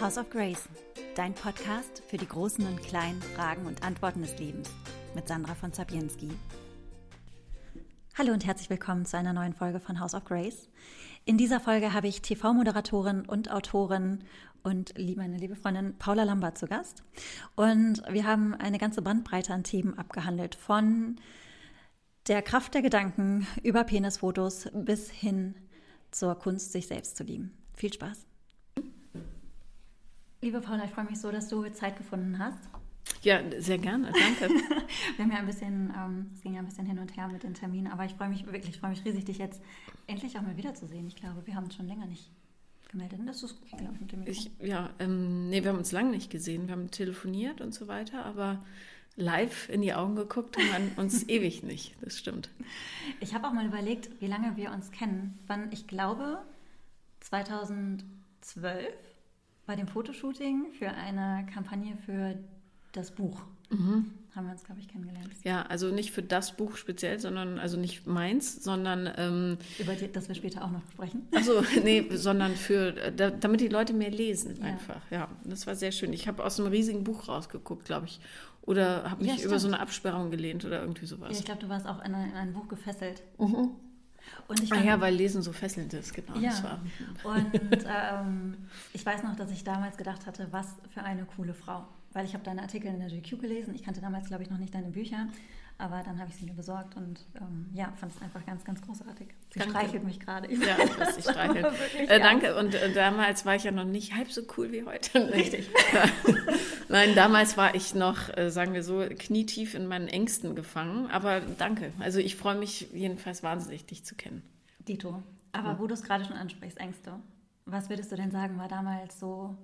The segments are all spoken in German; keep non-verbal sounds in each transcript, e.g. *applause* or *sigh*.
House of Grace, dein Podcast für die großen und kleinen Fragen und Antworten des Lebens mit Sandra von Zabienski. Hallo und herzlich willkommen zu einer neuen Folge von House of Grace. In dieser Folge habe ich TV-Moderatorin und Autorin und meine liebe Freundin Paula Lambert zu Gast. Und wir haben eine ganze Bandbreite an Themen abgehandelt, von der Kraft der Gedanken über Penisfotos bis hin zur Kunst, sich selbst zu lieben. Viel Spaß. Liebe Paula, ich freue mich so, dass du Zeit gefunden hast. Ja, sehr gerne, danke. *laughs* Wir haben ja ein bisschen, ähm, es ging ja ein bisschen hin und her mit den Terminen, aber ich freue mich wirklich, ich freue mich riesig, dich jetzt endlich auch mal wiederzusehen. Ich glaube, wir haben uns schon länger nicht gemeldet. Das ist gut, glaube ich, mit dem ich, Ja, ähm, nee, wir haben uns lange nicht gesehen. Wir haben telefoniert und so weiter, aber live in die Augen geguckt haben wir uns *laughs* ewig nicht. Das stimmt. Ich habe auch mal überlegt, wie lange wir uns kennen. Wann, ich glaube, 2012 bei dem Fotoshooting für eine Kampagne für das Buch. Mhm. Haben wir uns, glaube ich, kennengelernt. Ja, also nicht für das Buch speziell, sondern, also nicht meins, sondern. Ähm, Über die, das wir später auch noch sprechen. Also, *laughs* nee, sondern für, da, damit die Leute mehr lesen, ja. einfach. Ja, das war sehr schön. Ich habe aus einem riesigen Buch rausgeguckt, glaube ich. Oder habe mich ja, über so eine Absperrung gelehnt oder irgendwie sowas. Ja, ich glaube, du warst auch in, ein, in ein Buch gefesselt. Mhm. Und ich ah ja, weil Lesen so fesselnd ist, genau. Ja. Und *laughs* ähm, ich weiß noch, dass ich damals gedacht hatte, was für eine coole Frau weil ich habe deine Artikel in der GQ gelesen. Ich kannte damals, glaube ich, noch nicht deine Bücher, aber dann habe ich sie mir besorgt und ähm, ja, fand es einfach ganz, ganz großartig. Sie danke. streichelt mich gerade. Ja, ich weiß, sie streichelt. äh, danke. Und äh, damals war ich ja noch nicht halb so cool wie heute. *laughs* Richtig. Nein, damals war ich noch, äh, sagen wir so, knietief in meinen Ängsten gefangen. Aber danke. Also ich freue mich jedenfalls wahnsinnig, dich zu kennen. Dito. Aber wo du es gerade schon ansprichst, Ängste. Was würdest du denn sagen, war damals so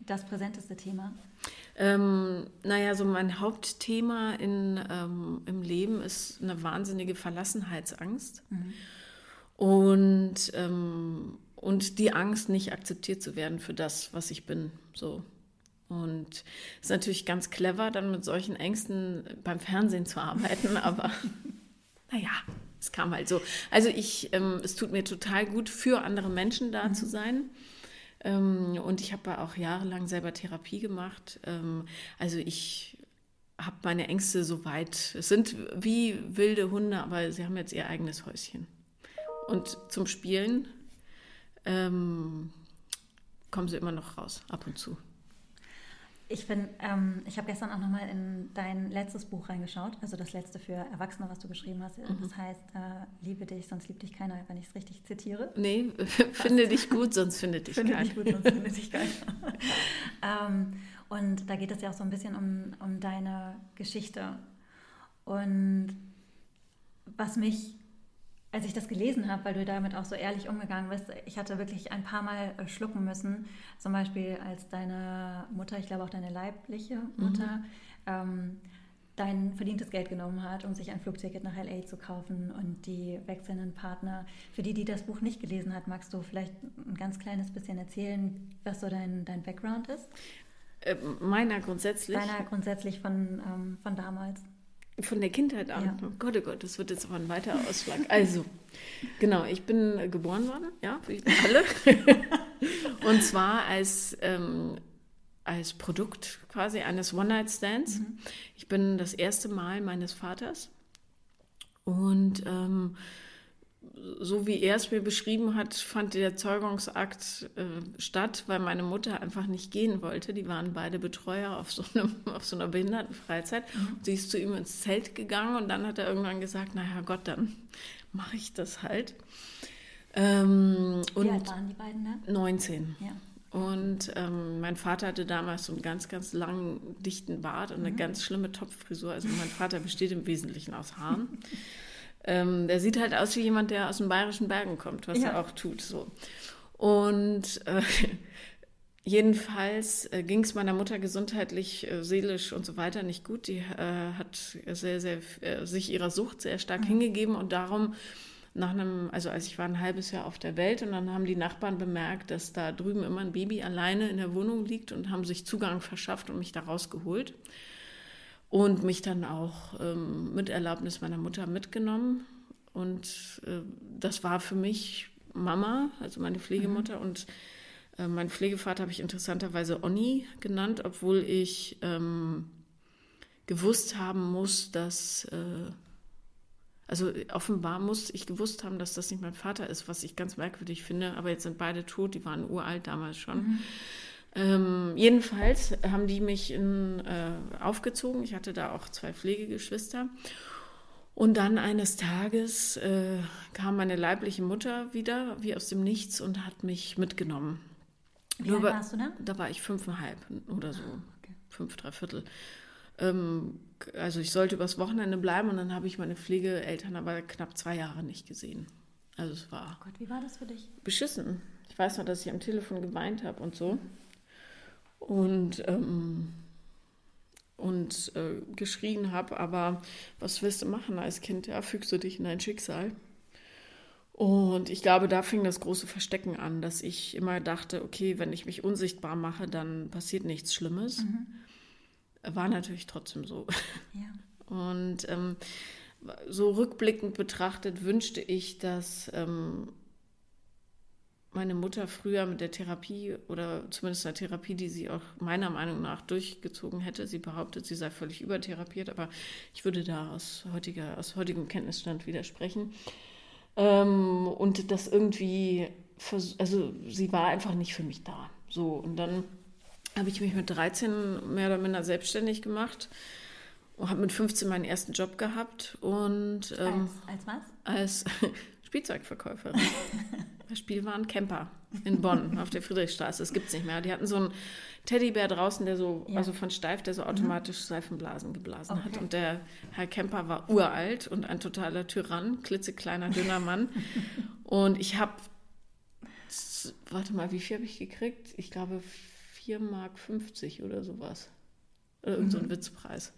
das präsenteste Thema? Ähm, naja, so mein Hauptthema in, ähm, im Leben ist eine wahnsinnige Verlassenheitsangst. Mhm. Und, ähm, und die Angst, nicht akzeptiert zu werden für das, was ich bin. So. Und es ist natürlich ganz clever, dann mit solchen Ängsten beim Fernsehen zu arbeiten, *laughs* aber naja, es kam halt so. Also ich, ähm, es tut mir total gut, für andere Menschen da mhm. zu sein. Ähm, und ich habe auch jahrelang selber Therapie gemacht. Ähm, also ich habe meine Ängste so weit. Es sind wie wilde Hunde, aber sie haben jetzt ihr eigenes Häuschen. Und zum Spielen ähm, kommen sie immer noch raus, ab und zu. Ich finde, ähm, ich habe gestern auch nochmal in dein letztes Buch reingeschaut, also das letzte für Erwachsene, was du geschrieben hast. Mhm. Das heißt, äh, liebe dich, sonst liebt dich keiner, wenn ich es richtig zitiere. Nee, *laughs* finde dich gut, sonst findet dich finde keiner. Finde dich gut, sonst findet dich keiner. *laughs* ähm, und da geht es ja auch so ein bisschen um, um deine Geschichte. Und was mich als ich das gelesen habe, weil du damit auch so ehrlich umgegangen bist, ich hatte wirklich ein paar Mal äh, schlucken müssen. Zum Beispiel als deine Mutter, ich glaube auch deine leibliche Mutter, mhm. ähm, dein verdientes Geld genommen hat, um sich ein Flugticket nach LA zu kaufen und die wechselnden Partner. Für die, die das Buch nicht gelesen hat, magst du vielleicht ein ganz kleines bisschen erzählen, was so dein, dein Background ist? Äh, meiner grundsätzlich? Deiner grundsätzlich von, ähm, von damals. Von der Kindheit an. Ja. Oh Gott, oh Gott, das wird jetzt aber ein weiterer Ausschlag. Also, genau, ich bin geboren worden, ja, wie alle. *laughs* Und zwar als, ähm, als Produkt quasi eines One-Night-Stands. Mhm. Ich bin das erste Mal meines Vaters. Und ähm, so wie er es mir beschrieben hat, fand der Zeugungsakt äh, statt, weil meine Mutter einfach nicht gehen wollte. Die waren beide Betreuer auf so, einem, *laughs* auf so einer Behindertenfreizeit. Mhm. Sie ist zu ihm ins Zelt gegangen und dann hat er irgendwann gesagt, naja Gott, dann mache ich das halt. Ähm, wie alt waren die beiden da? 19. Ja. Und ähm, mein Vater hatte damals so einen ganz, ganz langen, dichten Bart und eine mhm. ganz schlimme Topfrisur. Also mein Vater besteht im Wesentlichen aus Haaren. *laughs* Ähm, der sieht halt aus wie jemand, der aus den bayerischen Bergen kommt, was ja. er auch tut. So. Und äh, *laughs* jedenfalls äh, ging es meiner Mutter gesundheitlich, äh, seelisch und so weiter nicht gut. Die äh, hat sehr, sehr äh, sich ihrer Sucht sehr stark mhm. hingegeben und darum nach einem, also als ich war ein halbes Jahr auf der Welt und dann haben die Nachbarn bemerkt, dass da drüben immer ein Baby alleine in der Wohnung liegt und haben sich Zugang verschafft und mich da rausgeholt und mich dann auch ähm, mit Erlaubnis meiner Mutter mitgenommen. Und äh, das war für mich Mama, also meine Pflegemutter. Mhm. Und äh, mein Pflegevater habe ich interessanterweise Onni genannt, obwohl ich ähm, gewusst haben muss, dass, äh, also offenbar muss ich gewusst haben, dass das nicht mein Vater ist, was ich ganz merkwürdig finde. Aber jetzt sind beide tot, die waren uralt damals schon. Mhm. Ähm, jedenfalls haben die mich in, äh, aufgezogen. Ich hatte da auch zwei Pflegegeschwister. Und dann eines Tages äh, kam meine leibliche Mutter wieder, wie aus dem Nichts, und hat mich mitgenommen. Wie alt warst du da? Da war ich fünfeinhalb oder so, ah, okay. fünf, drei Viertel. Ähm, also ich sollte übers Wochenende bleiben und dann habe ich meine Pflegeeltern aber knapp zwei Jahre nicht gesehen. Also es war. Oh Gott, wie war das für dich? Beschissen. Ich weiß noch, dass ich am Telefon geweint habe und so. Und, ähm, und äh, geschrien habe, aber was willst du machen als Kind? Ja, fügst du dich in dein Schicksal. Und ich glaube, da fing das große Verstecken an, dass ich immer dachte, okay, wenn ich mich unsichtbar mache, dann passiert nichts Schlimmes. Mhm. War natürlich trotzdem so. Ja. *laughs* Und ähm, so rückblickend betrachtet wünschte ich, dass ähm, meine Mutter früher mit der Therapie oder zumindest einer Therapie, die sie auch meiner Meinung nach durchgezogen hätte. Sie behauptet, sie sei völlig übertherapiert, aber ich würde da aus, heutiger, aus heutigem Kenntnisstand widersprechen ähm, und das irgendwie, also sie war einfach nicht für mich da. So, und dann habe ich mich mit 13 mehr oder minder selbstständig gemacht und habe mit 15 meinen ersten Job gehabt und ähm, als, als was? Als Spielzeugverkäuferin. *laughs* Spielwaren Camper in Bonn auf der Friedrichstraße. Das gibt es nicht mehr. Die hatten so einen Teddybär draußen, der so, ja. also von Steif, der so mhm. automatisch Seifenblasen geblasen okay. hat. Und der Herr Camper war uralt und ein totaler Tyrann, klitzekleiner, dünner Mann. *laughs* und ich habe, warte mal, wie viel habe ich gekriegt? Ich glaube 4,50 Mark oder sowas. Oder irgend mhm. so ein Witzpreis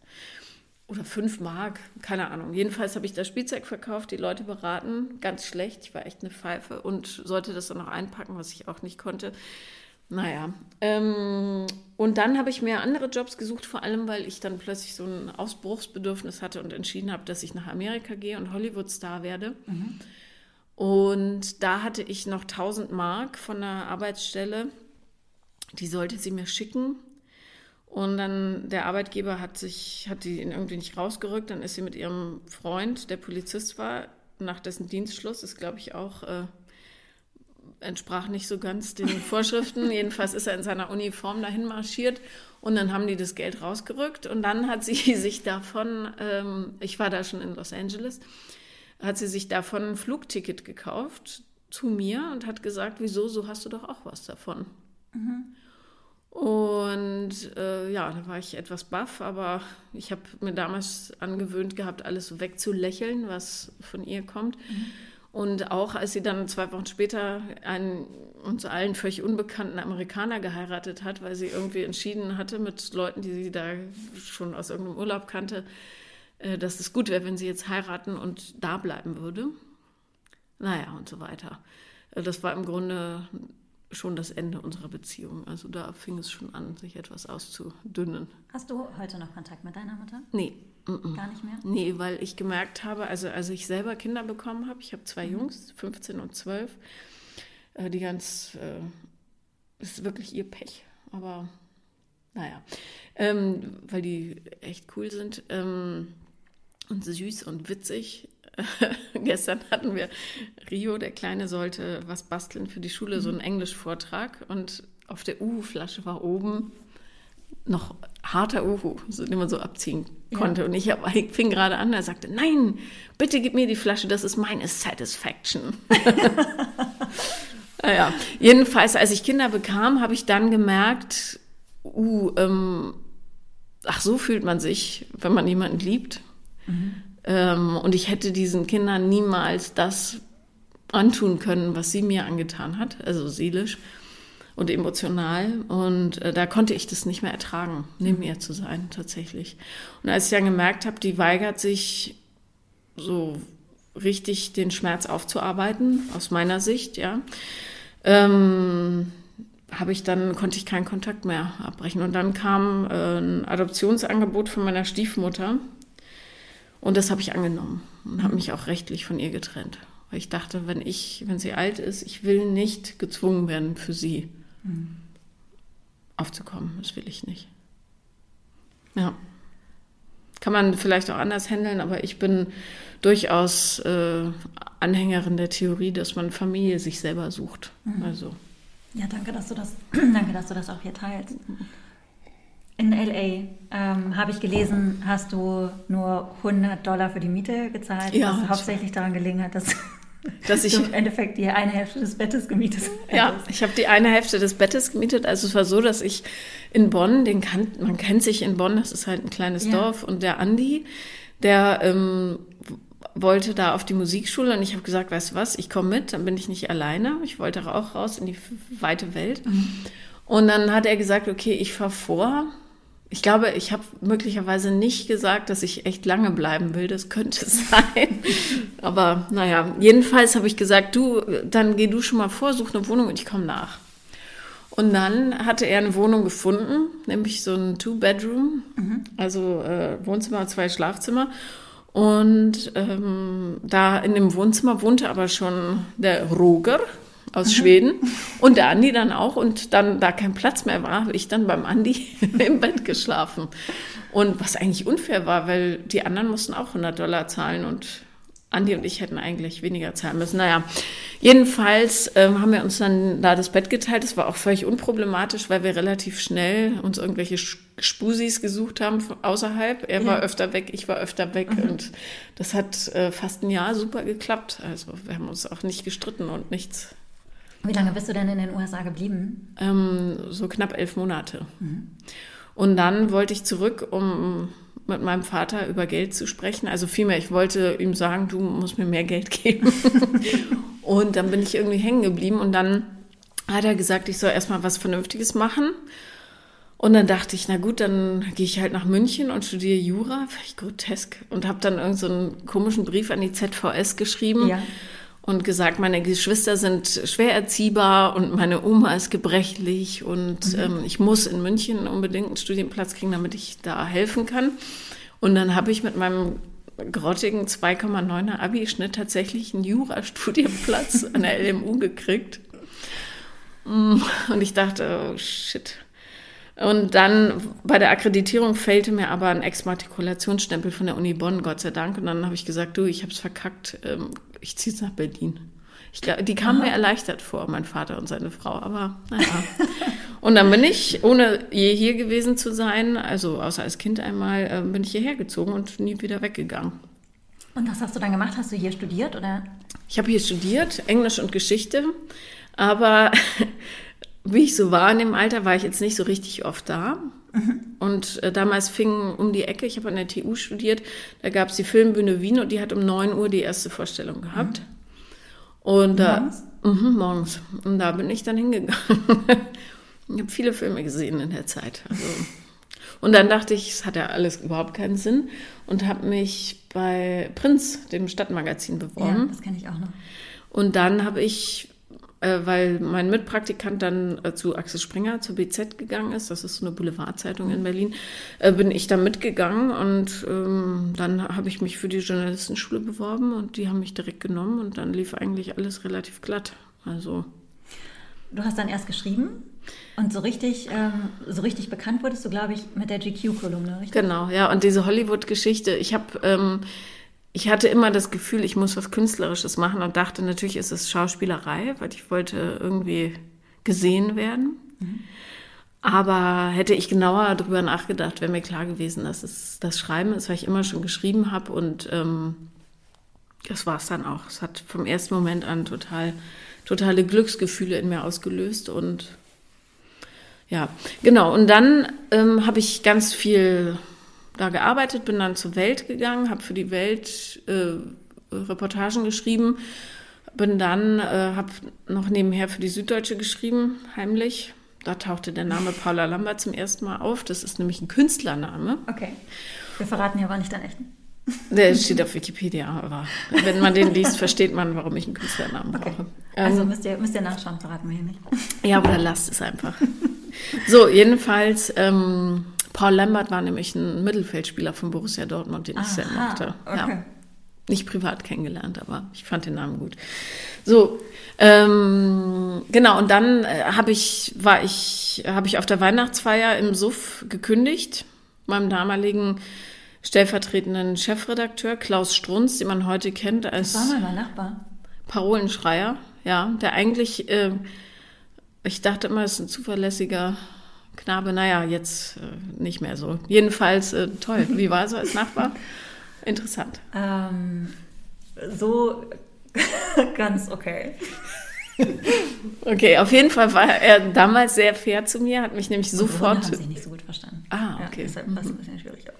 oder fünf Mark, keine Ahnung. Jedenfalls habe ich das Spielzeug verkauft, die Leute beraten, ganz schlecht. Ich war echt eine Pfeife und sollte das dann noch einpacken, was ich auch nicht konnte. Naja, ähm, und dann habe ich mir andere Jobs gesucht, vor allem weil ich dann plötzlich so ein Ausbruchsbedürfnis hatte und entschieden habe, dass ich nach Amerika gehe und Hollywood-Star werde. Mhm. Und da hatte ich noch 1000 Mark von der Arbeitsstelle. Die sollte sie mir schicken und dann der Arbeitgeber hat sich, hat die irgendwie nicht rausgerückt. Dann ist sie mit ihrem Freund, der Polizist war, nach dessen Dienstschluss, ist glaube ich auch, äh, entsprach nicht so ganz den *laughs* Vorschriften. Jedenfalls ist er in seiner Uniform dahin marschiert und dann haben die das Geld rausgerückt und dann hat sie *laughs* sich davon, ähm, ich war da schon in Los Angeles, hat sie sich davon ein Flugticket gekauft zu mir und hat gesagt, wieso, so hast du doch auch was davon. Mhm. Und äh, ja, da war ich etwas baff, aber ich habe mir damals angewöhnt gehabt, alles so wegzulächeln, was von ihr kommt. Mhm. Und auch als sie dann zwei Wochen später einen uns allen völlig unbekannten Amerikaner geheiratet hat, weil sie irgendwie entschieden hatte mit Leuten, die sie da schon aus irgendeinem Urlaub kannte, äh, dass es gut wäre, wenn sie jetzt heiraten und da bleiben würde. Naja, und so weiter. Äh, das war im Grunde schon das Ende unserer Beziehung. Also da fing es schon an, sich etwas auszudünnen. Hast du heute noch Kontakt mit deiner Mutter? Nee. Gar nicht mehr? Nee, weil ich gemerkt habe, also als ich selber Kinder bekommen habe, ich habe zwei mhm. Jungs, 15 und 12, äh, die ganz, äh, ist wirklich ihr Pech, aber naja, ähm, weil die echt cool sind ähm, und süß und witzig. *laughs* gestern hatten wir Rio, der Kleine, sollte was basteln für die Schule, so einen mhm. Englischvortrag. Und auf der Uhu-Flasche war oben noch harter Uhu, den man so abziehen konnte. Ja. Und ich, hab, ich fing gerade an, er sagte, nein, bitte gib mir die Flasche, das ist meine Satisfaction. *laughs* naja, jedenfalls, als ich Kinder bekam, habe ich dann gemerkt, uh, ähm, ach, so fühlt man sich, wenn man jemanden liebt. Mhm. Ähm, und ich hätte diesen Kindern niemals das antun können, was sie mir angetan hat, also seelisch und emotional. Und äh, da konnte ich das nicht mehr ertragen, neben ihr zu sein, tatsächlich. Und als ich dann gemerkt habe, die weigert sich so richtig den Schmerz aufzuarbeiten, aus meiner Sicht, ja, ähm, habe ich dann, konnte ich keinen Kontakt mehr abbrechen. Und dann kam äh, ein Adoptionsangebot von meiner Stiefmutter, und das habe ich angenommen und habe mich auch rechtlich von ihr getrennt. Weil ich dachte, wenn ich, wenn sie alt ist, ich will nicht gezwungen werden, für sie mhm. aufzukommen. Das will ich nicht. Ja. Kann man vielleicht auch anders handeln, aber ich bin durchaus äh, Anhängerin der Theorie, dass man Familie sich selber sucht. Mhm. Also. Ja, danke, dass du das, *clears throat* danke, dass du das auch hier teilst. In LA ähm, habe ich gelesen, hast du nur 100 Dollar für die Miete gezahlt, ja, was hauptsächlich daran gelegen hat, dass, *laughs* dass ich *laughs* im Endeffekt die eine Hälfte des Bettes gemietet hast. Ja, ich habe die eine Hälfte des Bettes gemietet. Also es war so, dass ich in Bonn, den kan man kennt sich in Bonn, das ist halt ein kleines ja. Dorf, und der Andi, der ähm, wollte da auf die Musikschule und ich habe gesagt, weißt du was, ich komme mit, dann bin ich nicht alleine. Ich wollte auch raus in die weite Welt. Mhm. Und dann hat er gesagt, okay, ich fahre vor ich glaube, ich habe möglicherweise nicht gesagt, dass ich echt lange bleiben will. Das könnte *laughs* sein. Aber naja, jedenfalls habe ich gesagt, du, dann geh du schon mal vor, such eine Wohnung und ich komme nach. Und dann hatte er eine Wohnung gefunden, nämlich so ein Two-Bedroom, mhm. also äh, Wohnzimmer, zwei Schlafzimmer. Und ähm, da in dem Wohnzimmer wohnte aber schon der Roger, aus mhm. Schweden und der Andi dann auch und dann da kein Platz mehr war, habe ich dann beim Andi *laughs* im Bett geschlafen. Und was eigentlich unfair war, weil die anderen mussten auch 100 Dollar zahlen und Andi und ich hätten eigentlich weniger zahlen müssen. Naja, jedenfalls ähm, haben wir uns dann da das Bett geteilt. Das war auch völlig unproblematisch, weil wir relativ schnell uns irgendwelche Spusis gesucht haben außerhalb. Er ja. war öfter weg, ich war öfter weg mhm. und das hat äh, fast ein Jahr super geklappt. Also wir haben uns auch nicht gestritten und nichts wie lange bist du denn in den USA geblieben? Ähm, so knapp elf Monate. Mhm. Und dann wollte ich zurück, um mit meinem Vater über Geld zu sprechen. Also vielmehr, ich wollte ihm sagen, du musst mir mehr Geld *laughs* geben. und dann bin ich irgendwie hängen geblieben und dann hat er gesagt, ich soll erstmal was Vernünftiges machen. Und dann dachte ich, na gut, dann gehe ich halt nach München und studiere Jura, vielleicht grotesk. Und habe dann irgendeinen so komischen Brief an die ZVS geschrieben. Ja und gesagt, meine Geschwister sind schwer erziehbar und meine Oma ist gebrechlich und mhm. ähm, ich muss in München unbedingt einen Studienplatz kriegen, damit ich da helfen kann. Und dann habe ich mit meinem grottigen 2,9er Abi-Schnitt tatsächlich einen Jurastudienplatz an der LMU gekriegt. Mm, und ich dachte, oh shit. Und dann bei der Akkreditierung fehlte mir aber ein Exmatrikulationsstempel von der Uni Bonn, Gott sei Dank. Und dann habe ich gesagt, du, ich habe es verkackt, ähm, ich ziehe jetzt nach Berlin. Ich glaub, die kamen mir erleichtert vor, mein Vater und seine Frau, aber naja. und dann bin ich, ohne je hier gewesen zu sein, also außer als Kind einmal, äh, bin ich hierher gezogen und nie wieder weggegangen. Und was hast du dann gemacht? Hast du hier studiert oder? Ich habe hier studiert, Englisch und Geschichte, aber *laughs* wie ich so war in dem Alter, war ich jetzt nicht so richtig oft da. Mhm. Und äh, damals fing um die Ecke, ich habe an der TU studiert, da gab es die Filmbühne Wien und die hat um 9 Uhr die erste Vorstellung gehabt. Mhm. Und da, morgens? Mh, morgens. Und da bin ich dann hingegangen. *laughs* ich habe viele Filme gesehen in der Zeit. Also. Und dann dachte ich, es hat ja alles überhaupt keinen Sinn und habe mich bei Prinz, dem Stadtmagazin, beworben. Ja, das kenne ich auch noch. Und dann habe ich äh, weil mein Mitpraktikant dann äh, zu Axel Springer, zur BZ gegangen ist, das ist so eine Boulevardzeitung in Berlin, äh, bin ich da mitgegangen und ähm, dann habe ich mich für die Journalistenschule beworben und die haben mich direkt genommen und dann lief eigentlich alles relativ glatt. Also. Du hast dann erst geschrieben und so richtig, ähm, so richtig bekannt wurdest du, glaube ich, mit der GQ-Kolumne, richtig? Genau, ja. Und diese Hollywood-Geschichte, ich habe ähm, ich hatte immer das Gefühl, ich muss was Künstlerisches machen und dachte, natürlich ist es Schauspielerei, weil ich wollte irgendwie gesehen werden. Mhm. Aber hätte ich genauer darüber nachgedacht, wäre mir klar gewesen, dass es das Schreiben ist, weil ich immer schon geschrieben habe und ähm, das war es dann auch. Es hat vom ersten Moment an total, totale Glücksgefühle in mir ausgelöst und ja, genau. Und dann ähm, habe ich ganz viel da gearbeitet, bin dann zur Welt gegangen, habe für die Welt äh, Reportagen geschrieben, bin dann, äh, habe noch nebenher für die Süddeutsche geschrieben, heimlich. Da tauchte der Name *laughs* Paula Lambert zum ersten Mal auf. Das ist nämlich ein Künstlername. Okay. Wir verraten ja aber nicht deinen echten. Der steht *laughs* auf Wikipedia, aber wenn man den liest, versteht man, warum ich einen Künstlernamen okay. brauche. Also ähm, müsst ihr, müsst ihr nachschauen, verraten wir hier nicht. Ja, oder lasst es einfach. So, jedenfalls ähm, Paul Lambert war nämlich ein Mittelfeldspieler von Borussia Dortmund, den Aha, ich sehr mochte. Okay. Ja. nicht privat kennengelernt, aber ich fand den Namen gut. So, ähm, genau, und dann äh, habe ich, war ich, habe ich auf der Weihnachtsfeier im Suff gekündigt, meinem damaligen stellvertretenden Chefredakteur Klaus Strunz, den man heute kennt als Das war mal mein Nachbar. Parolenschreier, ja, der eigentlich, äh, ich dachte immer, es ist ein zuverlässiger Knabe, naja, jetzt äh, nicht mehr so. Jedenfalls äh, toll. Wie war so als Nachbar? Interessant. Ähm, so *laughs* ganz okay. Okay, auf jeden Fall war er damals sehr fair zu mir, hat mich nämlich Unsere sofort. Haben sich nicht so gut verstanden. Ah, okay. Ja, deshalb war es ein bisschen schwieriger.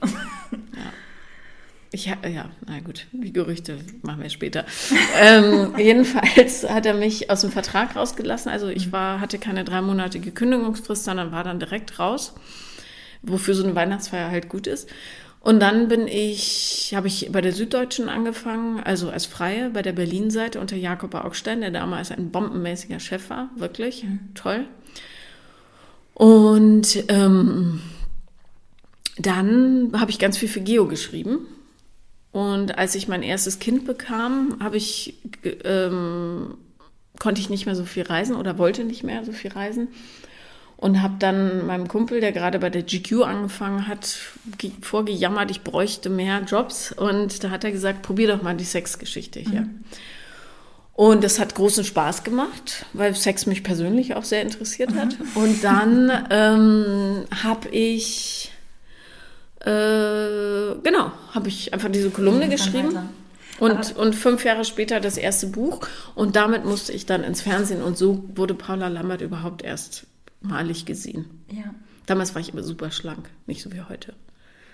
Ich ha- ja, na gut, die Gerüchte machen wir später. ähm, *laughs* jedenfalls hat er mich aus dem Vertrag rausgelassen. Also ich war, hatte keine dreimonatige Kündigungsfrist, sondern war dann direkt raus, wofür so eine Weihnachtsfeier halt gut ist. Und dann bin ich, habe ich bei der Süddeutschen angefangen, also als Freie bei der Berlin-Seite unter Jakob Augstein, der damals ein bombenmäßiger Chef war, wirklich toll. Und ähm, dann habe ich ganz viel für Geo geschrieben. Und als ich mein erstes Kind bekam, habe ich ähm, konnte ich nicht mehr so viel reisen oder wollte nicht mehr so viel reisen und habe dann meinem Kumpel, der gerade bei der GQ angefangen hat, ge- vorgejammert, ich bräuchte mehr Jobs und da hat er gesagt, probier doch mal die Sexgeschichte hier. Und das hat großen Spaß gemacht, weil Sex mich persönlich auch sehr interessiert hat. Und dann ähm, habe ich äh, genau, habe ich einfach diese Kolumne geschrieben. weiter. Und, und fünf Jahre später das erste Buch. Und damit musste ich dann ins Fernsehen. Und so wurde Paula Lambert überhaupt erst malig gesehen. Ja, Damals war ich aber super schlank, nicht so wie heute.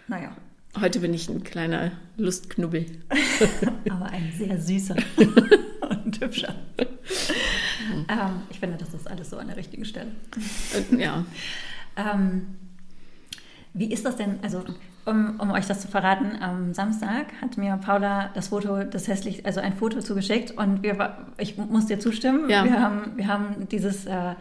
naja, Heute bin ich ein kleiner Lustknubbel. *laughs* aber ein sehr süßer *laughs* und hübscher. ähm, ich finde, das ist alles so an der richtigen Stelle. Und, ja. Ähm, wie ist das denn, also um, um euch das zu verraten, am Samstag hat mir Paula das Foto, das hässlich, also ein Foto zugeschickt und wir, ich muss dir zustimmen, Ja. wir, haben, wir haben dieses, äh,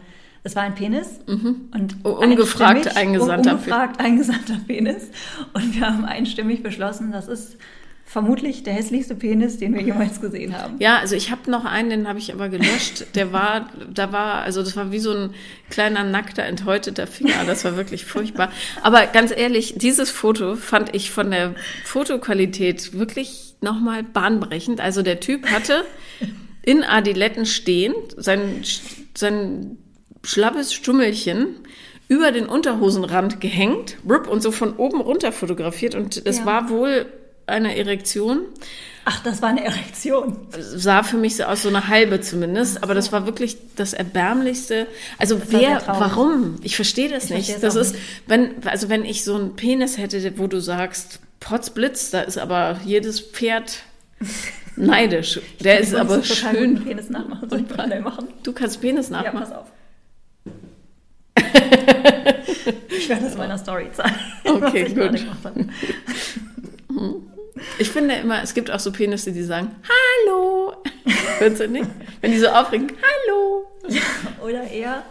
es war ein Penis und Oh, ungefragt eingesandter ungefragt eingesandter Penis und wir haben einstimmig beschlossen, das ist vermutlich der hässlichste Penis, den wir jemals gesehen haben. Ja, also ich habe noch einen, den habe ich aber gelöscht. Der war, da war, also das war wie so ein kleiner nackter, enthäuteter Finger. Das war wirklich furchtbar. Aber ganz ehrlich, dieses Foto fand ich von der Fotoqualität wirklich nochmal bahnbrechend. Also der Typ hatte in Adiletten stehend sein, sein schlappes Stummelchen über den Unterhosenrand gehängt und so von oben runter fotografiert. Und es Ja. war wohl eine Erektion Ach, das war eine Erektion. sah für mich so aus, so eine halbe zumindest, aber das war wirklich das erbärmlichste. Also war wer, warum? Ich verstehe das Ich nicht. Das ist, wenn, also wenn ich so einen Penis hätte, wo du sagst, Potzblitz, da ist aber jedes Pferd *laughs* neidisch. Der ist aber so schön. Penis nachmachen. Soll ich machen? Du kannst Penis Ja, nachmachen. pass auf. Ich werde das in meiner Story zeigen. *laughs* Okay, was ich gut. habe. Ich finde immer, es gibt auch so Penisse, die sagen, Hallo. *laughs* Findest du nicht? Wenn die so aufregen, Hallo. Oder eher,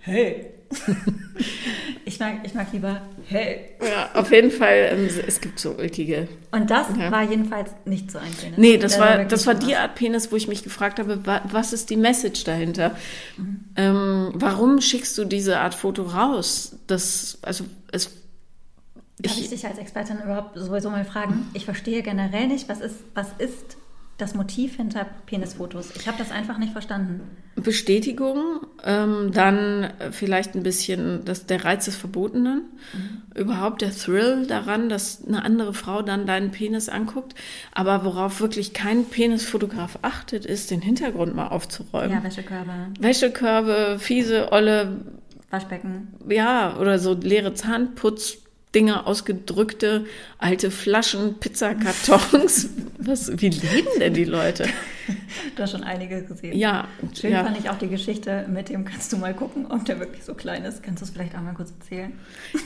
hey. *laughs* ich, mag, ich mag lieber, hey. Ja, auf jeden Fall, ähm, es gibt so ulkige Und das Ja. war jedenfalls nicht so ein Penis. Nee, das war, das war die. Art Penis, wo ich mich gefragt habe, wa was ist die Message dahinter? Mhm. Ähm, warum schickst du diese Art Foto raus? Das, also, es, Darf ich ich, dich als Expertin überhaupt sowieso mal fragen? Ich verstehe generell nicht, was ist, was ist das Motiv hinter Penisfotos? Ich habe das einfach nicht verstanden. Bestätigung, ähm, dann vielleicht ein bisschen das, der Reiz des Verbotenen, Mhm. überhaupt der Thrill daran, dass eine andere Frau dann deinen Penis anguckt. Aber worauf wirklich kein Penisfotograf achtet, ist, den Hintergrund mal aufzuräumen. Ja, Wäschekörbe, Wäschekörbe, fiese, olle Waschbecken. ja, oder so leere Zahnputzdinger, ausgedrückte alte Flaschen, Pizzakartons. *laughs* Was, wie leben denn die Leute? Du hast schon einige gesehen. Ja, Schön ja. fand ich auch die Geschichte mit dem, kannst du mal gucken, ob der wirklich so klein ist. Kannst du es vielleicht einmal kurz erzählen?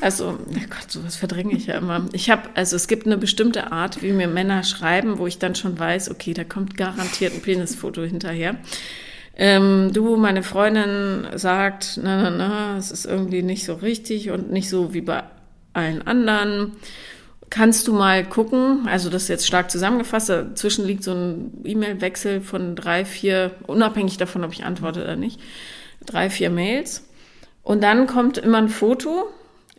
Also, oh Gott, sowas verdränge ich ja immer. Ich habe, also es gibt eine bestimmte Art, wie mir Männer schreiben, wo ich dann schon weiß, okay, da kommt garantiert ein Penisfoto hinterher. Ähm, du, meine Freundin sagt, na, na, na, es ist irgendwie nicht so richtig und nicht so wie bei allen anderen. kannst du mal gucken, also das ist jetzt stark zusammengefasst, dazwischen liegt so ein E-Mail-Wechsel von drei, vier, unabhängig davon, ob ich antworte oder nicht, drei, vier Mails. Und dann kommt immer ein Foto,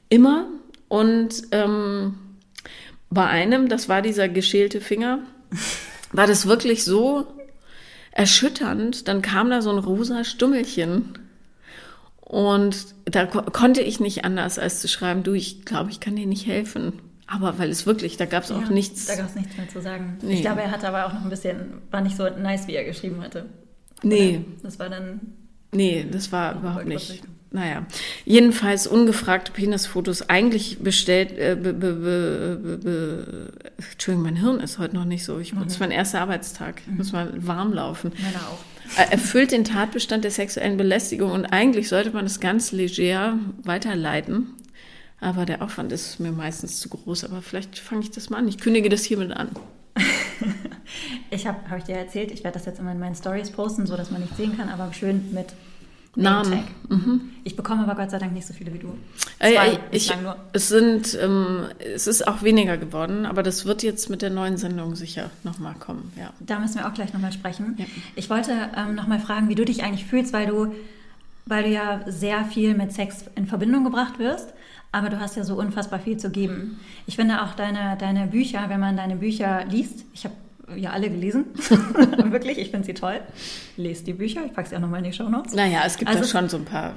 immer. Und ähm, bei einem, das war dieser geschälte Finger, *laughs* war das wirklich so erschütternd. Dann kam da so ein rosa Stummelchen. Und da ko konnte ich nicht anders, als zu schreiben, du, ich glaube, ich kann dir nicht helfen. Aber weil es wirklich, da gab es auch ja, nichts. Da gab es nichts mehr zu sagen. Nee. Ich glaube, er hatte aber auch noch ein bisschen, war nicht so nice, wie er geschrieben hatte. Nee. Das war dann. Nee, das war überhaupt nicht. Naja, jedenfalls ungefragte Penisfotos eigentlich bestellt. Äh, be, be, be, Entschuldigung, mein Hirn ist heute noch nicht so. Ich, mhm. Das ist mein erster Arbeitstag. Ich muss mal warm laufen. Meiner auch. Erfüllt den Tatbestand der sexuellen Belästigung und eigentlich sollte man das ganz leger weiterleiten. Aber der Aufwand ist mir meistens zu groß. Aber vielleicht fange ich das mal an. Ich kündige das hiermit an. *laughs* ich habe, habe ich dir erzählt, ich werde das jetzt immer in meinen Stories posten, so dass man nicht sehen kann, aber schön mit Namen. Mhm. Ich bekomme aber Gott sei Dank nicht so viele wie du. Zwei, äh, ich, nur. Es sind, ähm, es ist auch weniger geworden, aber das wird jetzt mit der neuen Sendung sicher nochmal kommen. Ja. Da müssen wir auch gleich nochmal sprechen. Ja. Ich wollte ähm, nochmal fragen, wie du dich eigentlich fühlst, weil du, weil du ja sehr viel mit Sex in Verbindung gebracht wirst aber du hast ja so unfassbar viel zu geben. Ich finde auch deine, deine Bücher, wenn man deine Bücher liest, ich habe ja alle gelesen, *laughs* wirklich, ich finde sie toll. Lest die Bücher, ich packe sie auch nochmal in die Show Notes. Naja, es gibt also, da schon so ein paar,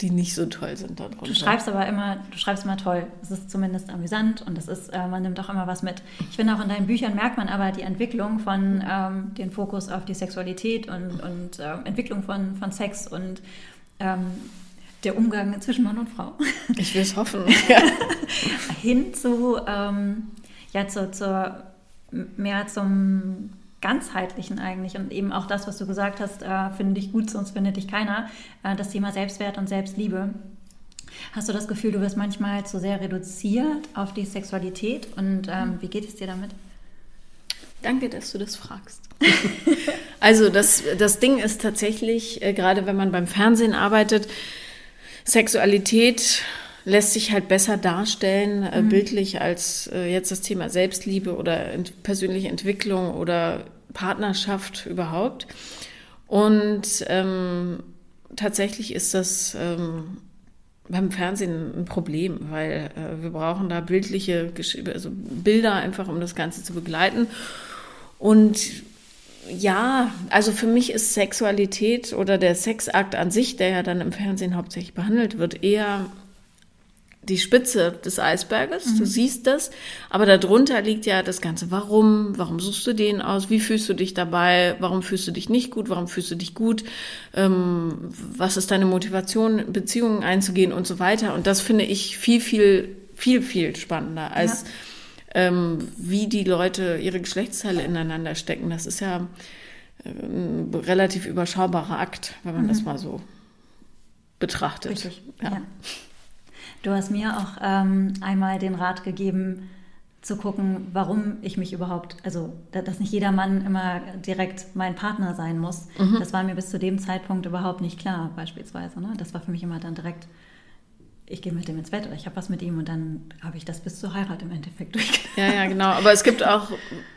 die nicht so toll sind darunter. Du schreibst aber immer, du schreibst immer toll. Es ist zumindest amüsant und es ist, äh, man nimmt auch immer was mit. Ich finde auch in deinen Büchern merkt man aber die Entwicklung von ähm, den Fokus auf die Sexualität und, und äh, Entwicklung von, von Sex und ähm, der Umgang zwischen Mann und Frau. Ich will es hoffen. *laughs* Hin zu, ähm, ja, zu, zur, mehr zum ganzheitlichen eigentlich und eben auch das, was du gesagt hast, äh, finde dich gut, sonst findet dich keiner, äh, das Thema Selbstwert und Selbstliebe. Hast du das Gefühl, du wirst manchmal zu sehr reduziert auf die Sexualität und ähm, wie geht es dir damit? Danke, dass du das fragst. *laughs* also das, das Ding ist tatsächlich, äh, gerade wenn man beim Fernsehen arbeitet, Sexualität lässt sich halt besser darstellen, äh, mhm. bildlich, als äh, jetzt das Thema Selbstliebe oder ent persönliche Entwicklung oder Partnerschaft überhaupt. Und ähm, tatsächlich ist das ähm, beim Fernsehen ein Problem, weil äh, wir brauchen da bildliche also Bilder einfach, um das Ganze zu begleiten. Und ja, also für mich ist Sexualität oder der Sexakt an sich, der ja dann im Fernsehen hauptsächlich behandelt wird, eher die Spitze des Eisberges. Mhm. Du siehst das, aber darunter liegt ja das Ganze. Warum? Warum suchst du den aus? Wie fühlst du dich dabei? Warum fühlst du dich nicht gut? Warum fühlst du dich gut? Ähm, was ist deine Motivation, Beziehungen einzugehen und so weiter? Und das finde ich viel, viel, viel, viel spannender als ja ähm, wie die Leute ihre Geschlechtsteile ineinander stecken. Das ist ja äh, ein relativ überschaubarer Akt, wenn man mhm. das mal so betrachtet. Richtig, ja. ja. Du hast mir auch ähm, einmal den Rat gegeben, zu gucken, warum ich mich überhaupt, also dass nicht jeder Mann immer direkt mein Partner sein muss. Mhm. Das war mir bis zu dem Zeitpunkt überhaupt nicht klar, beispielsweise. Ne? Das war für mich immer dann direkt ich gehe mit dem ins Bett oder ich habe was mit ihm und dann habe ich das bis zur Heirat im Endeffekt *laughs* durchgegangen. Ja, ja, genau. Aber es gibt auch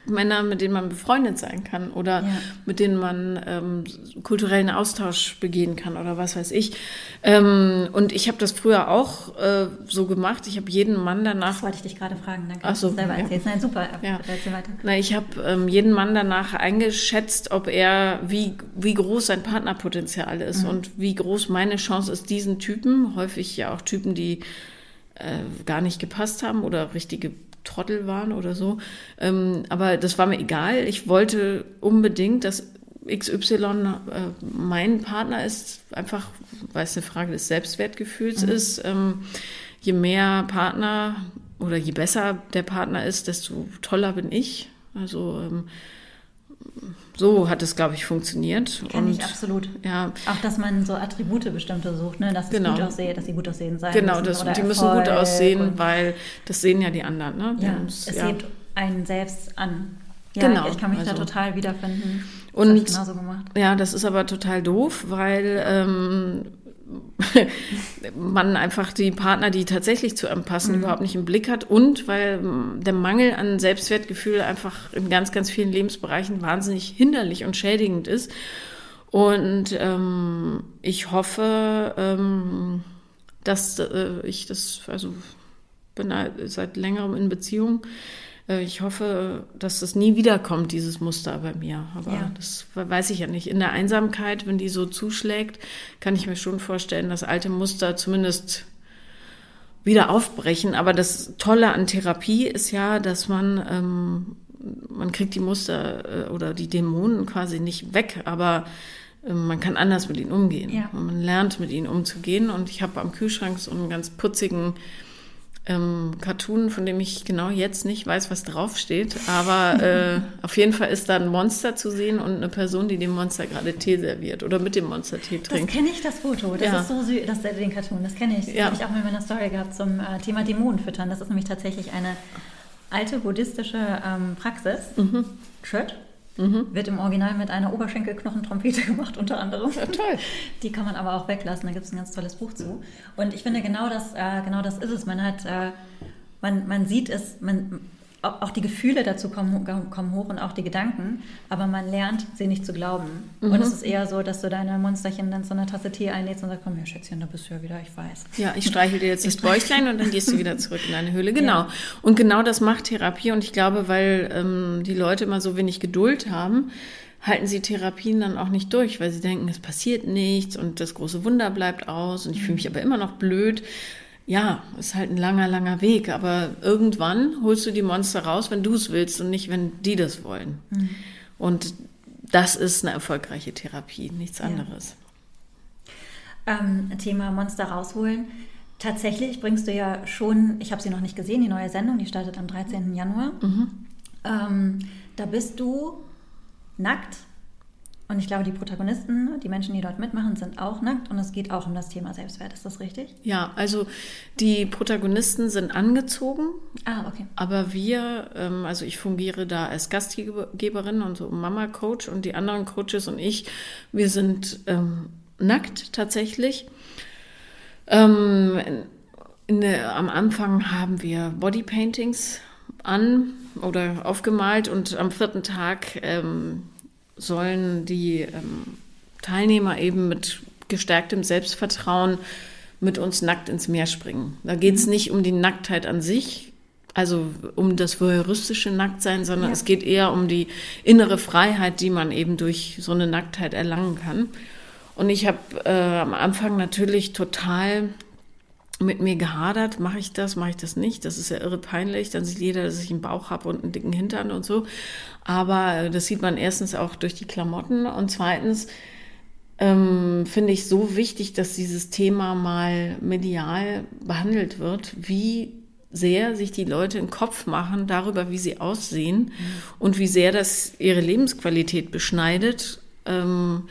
Männer, mit denen man befreundet sein kann oder ja. mit denen man ähm, kulturellen Austausch begehen kann oder was weiß ich. Ähm, und ich habe das früher auch äh, so gemacht. Ich habe jeden Mann danach. Das wollte ich dich gerade fragen. Danke. Ach so, selber ja. erzählst. Nein, super. Ja. Weiter. Na, ich habe ähm, jeden Mann danach eingeschätzt, ob er wie wie groß sein Partnerpotenzial ist mhm. und wie groß meine Chance ist, diesen Typen häufig ja auch Typen Typen, die äh, gar nicht gepasst haben oder richtige Trottel waren oder so. Ähm, aber das war mir egal. Ich wollte unbedingt, dass XY äh, mein Partner ist, einfach, weil es eine Frage des Selbstwertgefühls mhm. ist. Ähm, je mehr Partner oder je besser der Partner ist, desto toller bin ich. Also ähm, so hat es, glaube ich, funktioniert. Kenne ich absolut. Ja. Auch, dass man so Attribute bestimmte sucht, ne? dass es genau. gut aussieht, dass sie gut aussehen sein Genau, das, die müssen gut aussehen, weil das sehen ja die anderen. Ne? Ja, es ja. hebt einen selbst an. Ja, genau. Ich, kann mich also. da total wiederfinden. Das Und genauso gemacht. ja, das ist aber total doof, weil ähm, *laughs* man einfach die Partner, die tatsächlich zu einem passen, mhm. überhaupt nicht im Blick hat und weil der Mangel an Selbstwertgefühl einfach in ganz, ganz vielen Lebensbereichen wahnsinnig hinderlich und schädigend ist. Und ähm, ich hoffe, ähm, dass äh, ich das, also bin seit längerem in Beziehung, ich hoffe, dass das nie wiederkommt, dieses Muster bei mir. Aber ja. das weiß ich ja nicht. In der Einsamkeit, wenn die so zuschlägt, kann ich mir schon vorstellen, dass alte Muster zumindest wieder aufbrechen. Aber das Tolle an Therapie ist ja, dass man, ähm, man kriegt die Muster äh, oder die Dämonen quasi nicht weg, aber äh, man kann anders mit ihnen umgehen. Ja. Man lernt mit ihnen umzugehen. Und ich habe am Kühlschrank so einen ganz putzigen ähm, Cartoon, von dem ich genau jetzt nicht weiß, was draufsteht. Aber äh, auf jeden Fall ist da ein Monster zu sehen und eine Person, die dem Monster gerade Tee serviert oder mit dem Monster Tee trinkt. Das kenne ich, das Foto. Das ja. ist so süß, das, den Cartoon, das kenne ich. Das ja. habe ich auch mal in meiner Story gehabt zum äh, Thema Dämonen füttern. Das ist nämlich tatsächlich eine alte buddhistische ähm, Praxis. Mhm. Schritt. Mhm. Wird im Original mit einer Oberschenkelknochentrompete *laughs* gemacht, unter anderem. Ja, toll. *laughs* Die kann man aber auch weglassen, da gibt es ein ganz tolles Buch zu. Und ich finde, genau das, äh, genau das ist es. Man hat, äh, man, man sieht es, man, auch die Gefühle dazu kommen, kommen hoch und auch die Gedanken, aber man lernt, sie nicht zu glauben. Mhm. Und es ist eher so, dass du deine Monsterchen dann so eine Tasse Tee einlädst und sagst, komm her, Schätzchen, da bist du ja wieder, ich weiß. Ja, ich streichel dir jetzt *laughs* das Bäuchlein und dann gehst du wieder zurück in deine Höhle. Genau. Ja. Und genau das macht Therapie und ich glaube, weil ähm, die Leute immer so wenig Geduld haben, halten sie Therapien dann auch nicht durch, weil sie denken, es passiert nichts und das große Wunder bleibt aus und ich fühle mich aber immer noch blöd ja, ist halt ein langer, langer Weg, aber irgendwann holst du die Monster raus, wenn du es willst und nicht, wenn die das wollen. Mhm. Und das ist eine erfolgreiche Therapie, nichts anderes. Ja. Ähm, Thema Monster rausholen. Tatsächlich bringst du ja schon, ich habe sie noch nicht gesehen, die neue Sendung, die startet am 13. Januar. Mhm. Ähm, da bist du nackt und ich glaube, die Protagonisten, die Menschen, die dort mitmachen, sind auch nackt und es geht auch um das Thema Selbstwert. Ist das richtig? Ja, also die Protagonisten sind angezogen. Ah, okay. Aber wir, ähm, also ich fungiere da als Gastgeberin und so Mama-Coach und die anderen Coaches und ich, wir sind ähm, nackt tatsächlich. Ähm, der, am Anfang haben wir Bodypaintings an oder aufgemalt und am vierten Tag ähm, sollen die ähm, Teilnehmer eben mit gestärktem Selbstvertrauen mit uns nackt ins Meer springen. Da geht es mhm. nicht um die Nacktheit an sich, also um das voyeuristische Nacktsein, sondern ja. es geht eher um die innere Freiheit, die man eben durch so eine Nacktheit erlangen kann. Und ich habe äh, am Anfang natürlich total mit mir gehadert, mache ich das, mache ich das nicht. Das ist ja irre peinlich. Dann sieht jeder, dass ich einen Bauch habe und einen dicken Hintern und so. Aber das sieht man erstens auch durch die Klamotten und zweitens ähm, finde ich so wichtig, dass dieses Thema mal medial behandelt wird, wie sehr sich die Leute im Kopf machen darüber, wie sie aussehen mhm. und wie sehr das ihre Lebensqualität beschneidet. Ähm,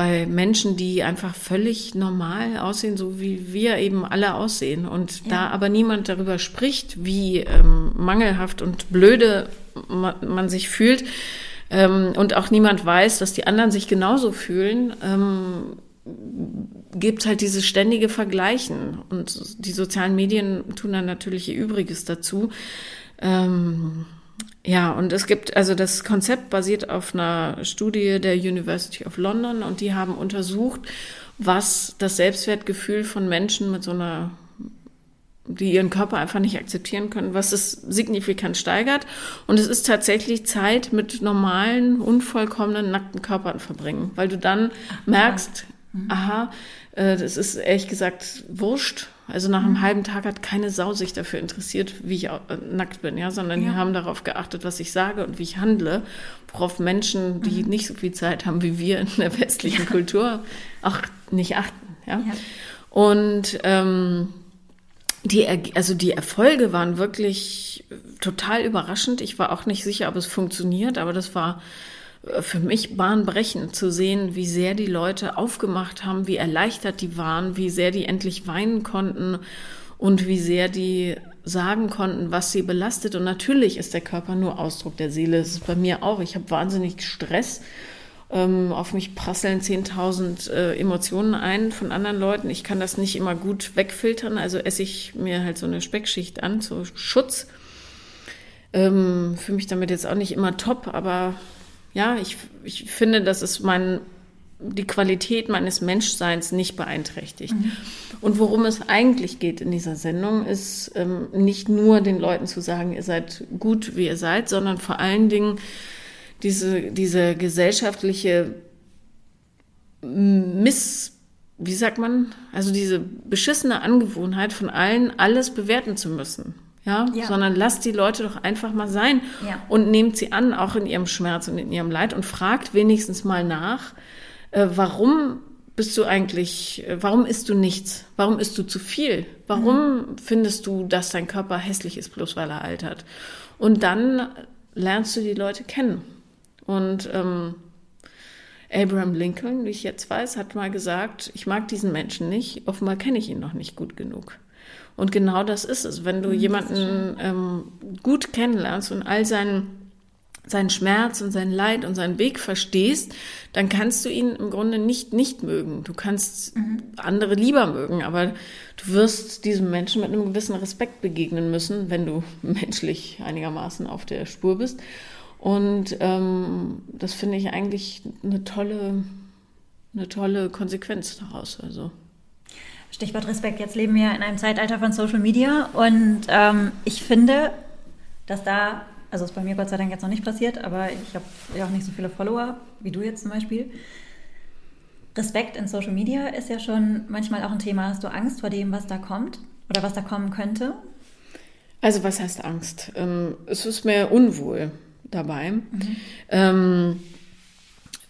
bei Menschen, die einfach völlig normal aussehen, so wie wir eben alle aussehen. Und ja. da aber niemand darüber spricht, wie ähm, mangelhaft und blöde man, man sich fühlt ähm, und auch niemand weiß, dass die anderen sich genauso fühlen, ähm, gibt es halt dieses ständige Vergleichen. Und die sozialen Medien tun dann natürlich ihr Übriges dazu. Ähm, ja, und es gibt, also das Konzept basiert auf einer Studie der University of London und die haben untersucht, was das Selbstwertgefühl von Menschen mit so einer, die ihren Körper einfach nicht akzeptieren können, was es signifikant steigert. Und es ist tatsächlich Zeit mit normalen, unvollkommenen, nackten Körpern verbringen, weil du dann merkst, aha, äh, das ist ehrlich gesagt wurscht, also nach einem mhm. halben Tag hat keine Sau sich dafür interessiert, wie ich äh, nackt bin, ja, sondern ja. die haben darauf geachtet, was ich sage und wie ich handle, worauf Menschen, die mhm. nicht so viel Zeit haben wie wir in der westlichen ja. Kultur, auch nicht achten, ja. ja. Und ähm, die, also die Erfolge waren wirklich total überraschend. Ich war auch nicht sicher, ob es funktioniert, aber das war für mich bahnbrechend zu sehen, wie sehr die Leute aufgemacht haben, wie erleichtert die waren, wie sehr die endlich weinen konnten und wie sehr die sagen konnten, was sie belastet. Und natürlich ist der Körper nur Ausdruck der Seele. Das ist bei mir auch. Ich habe wahnsinnig Stress Ähm, auf mich prasseln 10.000 äh, Emotionen ein von anderen Leuten. Ich kann das nicht immer gut wegfiltern, also esse ich mir halt so eine Speckschicht an, so Schutz. Ähm, Fühle mich damit jetzt auch nicht immer top, aber ja, ich, ich finde, das ist mein, die Qualität meines Menschseins nicht beeinträchtigt. Mhm. Und worum es eigentlich geht in dieser Sendung, ist ähm, nicht nur den Leuten zu sagen, ihr seid gut, wie ihr seid, sondern vor allen Dingen diese, diese gesellschaftliche Miss, wie sagt man, also diese beschissene Angewohnheit von allen, alles bewerten zu müssen. Ja? ja. sondern lasst die Leute doch einfach mal sein ja. und nehmt sie an, auch in ihrem Schmerz und in ihrem Leid und fragt wenigstens mal nach, äh, warum bist du eigentlich, äh, warum isst du nichts? Warum isst du zu viel? Warum mhm. findest du, dass dein Körper hässlich ist, bloß weil er altert? Und dann lernst du die Leute kennen. Und ähm, Abraham Lincoln, wie ich jetzt weiß, hat mal gesagt, ich mag diesen Menschen nicht, offenbar kenne ich ihn noch nicht gut genug. Und genau das ist es. Wenn du mhm, jemanden ähm, gut kennenlernst und all seinen, seinen Schmerz und sein Leid und seinen Weg verstehst, dann kannst du ihn im Grunde nicht nicht mögen. Du kannst mhm. andere lieber mögen, aber du wirst diesem Menschen mit einem gewissen Respekt begegnen müssen, wenn du *laughs* menschlich einigermaßen auf der Spur bist. Und ähm, das finde ich eigentlich eine tolle, eine tolle Konsequenz daraus. Also. Stichwort Respekt. Jetzt leben wir in einem Zeitalter von Social Media und ähm, ich finde, dass da, also ist bei mir Gott sei Dank jetzt noch nicht passiert, aber ich habe ja auch nicht so viele Follower wie du jetzt zum Beispiel. Respekt in Social Media ist ja schon manchmal auch ein Thema. Hast du Angst vor dem, was da kommt oder was da kommen könnte? Also was heißt Angst? Ähm, es ist mir unwohl dabei. Mhm. Ähm,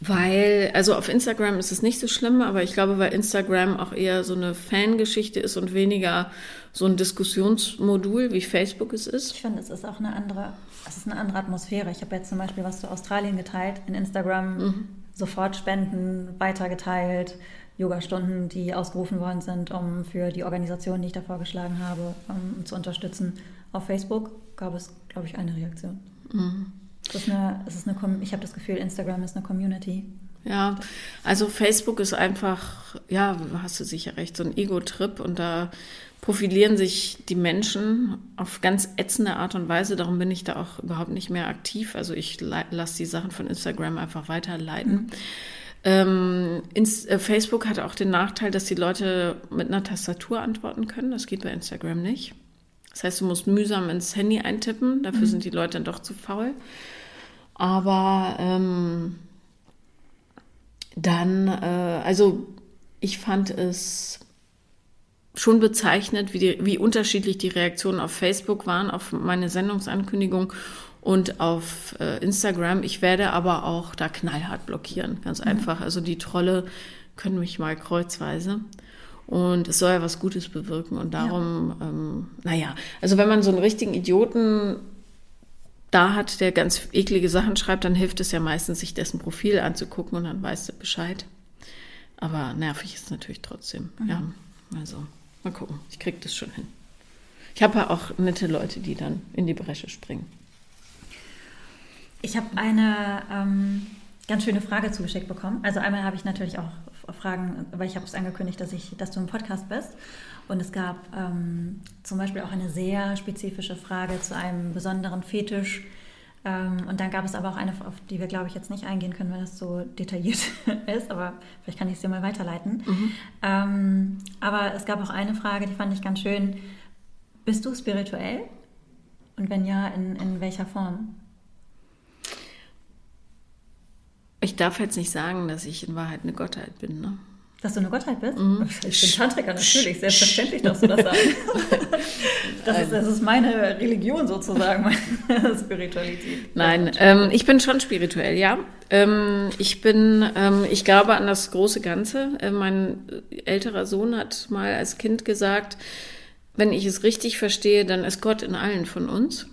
weil, also auf Instagram ist es nicht so schlimm, aber ich glaube, weil Instagram auch eher so eine Fangeschichte ist und weniger so ein Diskussionsmodul, wie Facebook es ist. Ich finde, es ist auch eine andere, es ist eine andere Atmosphäre. Ich habe jetzt zum Beispiel was zu Australien geteilt, in Instagram mhm. sofort Spenden weitergeteilt, Yogastunden, die ausgerufen worden sind, um für die Organisation, die ich da vorgeschlagen habe, um zu unterstützen. Auf Facebook gab es, glaube ich, eine Reaktion. Mhm. Es ist eine, es ist eine, ich habe das Gefühl, Instagram ist eine Community. Ja, also Facebook ist einfach, ja, hast du sicher recht, so ein Ego-Trip und da profilieren sich die Menschen auf ganz ätzende Art und Weise. Darum bin ich da auch überhaupt nicht mehr aktiv. Also ich lasse die Sachen von Instagram einfach weiterleiten. Mhm. Ähm, ins, äh, Facebook hat auch den Nachteil, dass die Leute mit einer Tastatur antworten können. Das geht bei Instagram nicht. Das heißt, du musst mühsam ins Handy eintippen. Dafür mhm. sind die Leute dann doch zu faul. Aber ähm, dann, äh, also ich fand es schon bezeichnet, wie, die, wie unterschiedlich die Reaktionen auf Facebook waren, auf meine Sendungsankündigung und auf äh, Instagram. Ich werde aber auch da knallhart blockieren, ganz mhm. einfach. Also die Trolle können mich mal kreuzweise. Und es soll ja was Gutes bewirken. Und darum, ja. ähm, naja, also wenn man so einen richtigen Idioten da hat, der ganz eklige Sachen schreibt, dann hilft es ja meistens, sich dessen Profil anzugucken und dann weißt du Bescheid. Aber nervig ist es natürlich trotzdem. Mhm. Ja, also mal gucken. Ich kriege das schon hin. Ich habe ja auch nette Leute, die dann in die Bresche springen. Ich habe eine ähm, ganz schöne Frage zugeschickt bekommen. Also einmal habe ich natürlich auch Fragen, weil ich habe es angekündigt, dass ich, dass du im Podcast bist. Und es gab ähm, zum Beispiel auch eine sehr spezifische Frage zu einem besonderen Fetisch. Ähm, und dann gab es aber auch eine, auf die wir, glaube ich, jetzt nicht eingehen können, weil das so detailliert *laughs* ist. Aber vielleicht kann ich es dir mal weiterleiten. Mhm. Ähm, aber es gab auch eine Frage, die fand ich ganz schön. Bist du spirituell? Und wenn ja, in, in welcher Form? Ich darf jetzt nicht sagen, dass ich in Wahrheit eine Gottheit bin. Ne? Dass du eine Gottheit bist? Mhm. *laughs* Ich bin Tantriker, natürlich. Selbstverständlich darfst du das sagen. *laughs* Das ist, das ist meine Religion sozusagen, meine *laughs* Spiritualität. Nein, ähm, ich bin schon spirituell, ja. Ähm, ich bin, ähm, ich glaube an das große Ganze. Äh, mein älterer Sohn hat mal als Kind gesagt, wenn ich es richtig verstehe, dann ist Gott in allen von uns.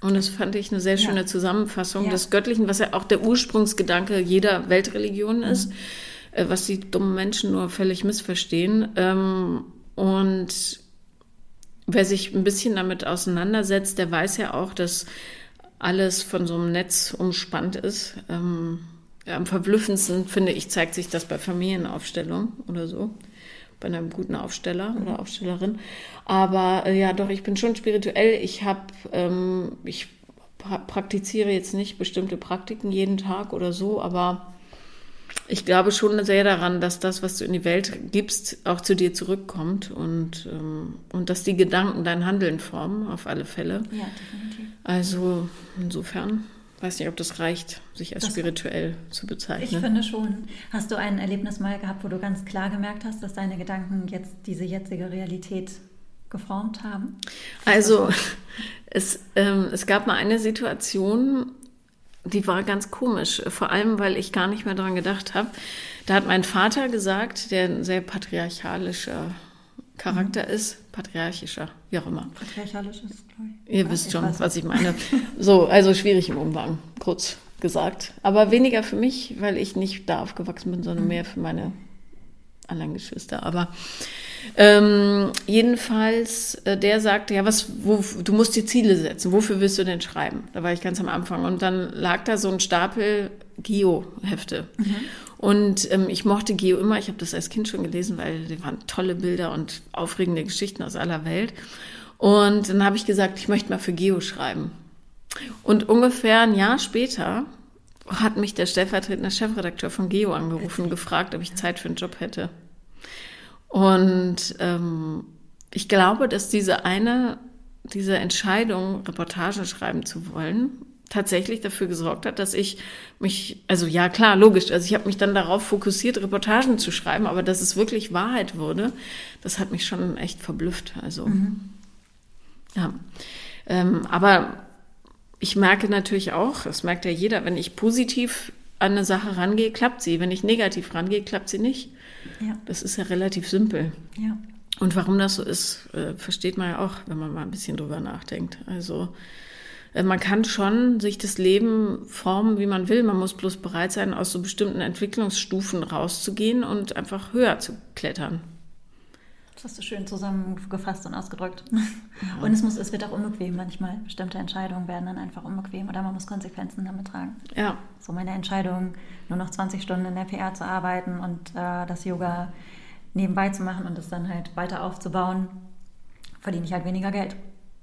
Und das fand ich eine sehr schöne ja. Zusammenfassung ja. des Göttlichen, was ja auch der Ursprungsgedanke jeder Weltreligion ist. Mhm was die dummen Menschen nur völlig missverstehen. Ähm, und wer sich ein bisschen damit auseinandersetzt, der weiß ja auch, dass alles von so einem Netz umspannt ist. Ähm, am verblüffendsten, finde ich, zeigt sich das bei Familienaufstellungen oder so. Bei einem guten Aufsteller oder Aufstellerin. Aber äh, ja, doch, ich bin schon spirituell. Ich habe, ähm, ich pra praktiziere jetzt nicht bestimmte Praktiken jeden Tag oder so, aber ich glaube schon sehr daran, dass das, was du in die Welt gibst, auch zu dir zurückkommt und, ähm, und dass die Gedanken dein Handeln formen, auf alle Fälle. Ja, definitiv. Also insofern weiß nicht, ob das reicht, sich als das spirituell zu bezeichnen. Ich finde schon. Hast du ein Erlebnis mal gehabt, wo du ganz klar gemerkt hast, dass deine Gedanken jetzt diese jetzige Realität geformt haben? Also *laughs* es, ähm, es gab mal eine Situation, die war ganz komisch, vor allem weil ich gar nicht mehr daran gedacht habe. Da hat mein Vater gesagt, der ein sehr patriarchalischer Charakter mhm. ist, patriarchischer, wie auch immer. Patriarchalisch ist, glaube ich. Ihr wisst schon, was ich meine. So, also schwierig im Umgang, kurz gesagt. Aber weniger für mich, weil ich nicht da aufgewachsen bin, sondern mhm. mehr für meine anderen Geschwister. Aber ähm, jedenfalls, äh, der sagte, ja, was, wo, du musst dir Ziele setzen. Wofür willst du denn schreiben? Da war ich ganz am Anfang. Und dann lag da so ein Stapel Geo-Hefte. Mhm. Und ähm, ich mochte Geo immer. Ich habe das als Kind schon gelesen, weil die waren tolle Bilder und aufregende Geschichten aus aller Welt. Und dann habe ich gesagt, ich möchte mal für Geo schreiben. Und ungefähr ein Jahr später hat mich der stellvertretende Chefredakteur von Geo angerufen gefragt, ob ich Zeit für einen Job hätte. Und ähm, ich glaube, dass diese eine, diese Entscheidung, Reportagen schreiben zu wollen, tatsächlich dafür gesorgt hat, dass ich mich, also ja klar, logisch, also ich habe mich dann darauf fokussiert, Reportagen zu schreiben, aber dass es wirklich Wahrheit wurde, das hat mich schon echt verblüfft. Also mhm. ja, ähm, aber ich merke natürlich auch, das merkt ja jeder, wenn ich positiv an eine Sache rangehe, klappt sie. Wenn ich negativ rangehe, klappt sie nicht. Ja. Das ist ja relativ simpel. Ja. Und warum das so ist, äh, versteht man ja auch, wenn man mal ein bisschen drüber nachdenkt. Also äh, man kann schon sich das Leben formen, wie man will. Man muss bloß bereit sein, aus so bestimmten Entwicklungsstufen rauszugehen und einfach höher zu klettern. Das hast du schön zusammengefasst und ausgedrückt. Ja. *laughs* Und es, muss, es wird auch unbequem manchmal. Bestimmte Entscheidungen werden dann einfach unbequem oder man muss Konsequenzen damit tragen. Ja. So meine Entscheidung, nur noch 20 Stunden in der PR zu arbeiten und äh, das Yoga nebenbei zu machen und es dann halt weiter aufzubauen, verdiene ich halt weniger Geld.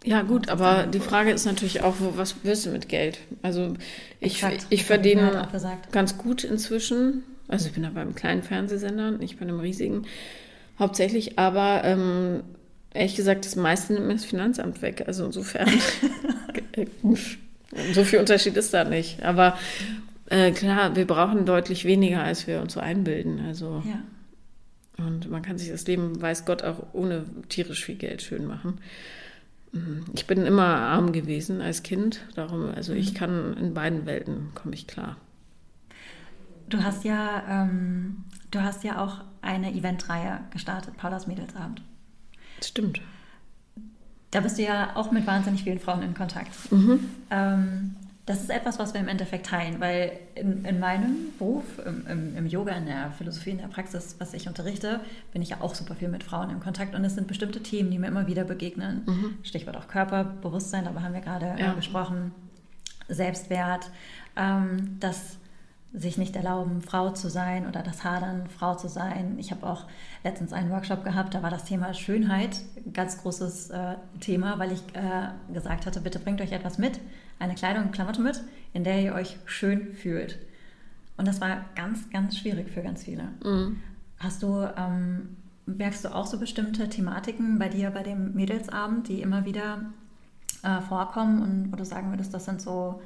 Ja, gut, aber die Frage ist natürlich auch, was willst du mit Geld? Also ich, ich verdiene ganz gut inzwischen. Also ich bin da beim kleinen Fernsehsender, nicht bei einem riesigen. Hauptsächlich, aber ähm, ehrlich gesagt, das meiste nimmt mir das Finanzamt weg. Also insofern, *laughs* so viel Unterschied ist da nicht. Aber äh, klar, wir brauchen deutlich weniger, als wir uns so einbilden. Also ja. und man kann sich das Leben, weiß Gott, auch ohne tierisch viel Geld schön machen. Mhm. Ich bin immer arm gewesen als Kind, darum, also ich mhm. kann in beiden Welten komme ich klar. Du hast ja, ähm, du hast ja auch eine Eventreihe gestartet, Paulas Mädelsabend. Stimmt. Da bist du ja auch mit wahnsinnig vielen Frauen in Kontakt. Mhm. Ähm, das ist etwas, was wir im Endeffekt teilen, weil in, in meinem Beruf, im, im, im, Yoga, in der Philosophie, in der Praxis, was ich unterrichte, bin ich ja auch super viel mit Frauen in Kontakt und es sind bestimmte Themen, die mir immer wieder begegnen. Mhm. Stichwort auch Körperbewusstsein, darüber haben wir gerade äh, ja. gesprochen, Selbstwert, ähm, dass sich nicht erlauben, Frau zu sein oder das Hadern, Frau zu sein. Ich habe auch letztens einen Workshop gehabt, da war das Thema Schönheit ein ganz großes äh, Thema, weil ich äh, gesagt hatte, bitte bringt euch etwas mit, eine Kleidung, Klamotte mit, in der ihr euch schön fühlt. Und das war ganz, ganz schwierig für ganz viele. Mhm. Hast du, ähm, merkst du auch so bestimmte Thematiken bei dir bei dem Mädelsabend, die immer wieder äh, vorkommen und wo du sagen würdest, das sind so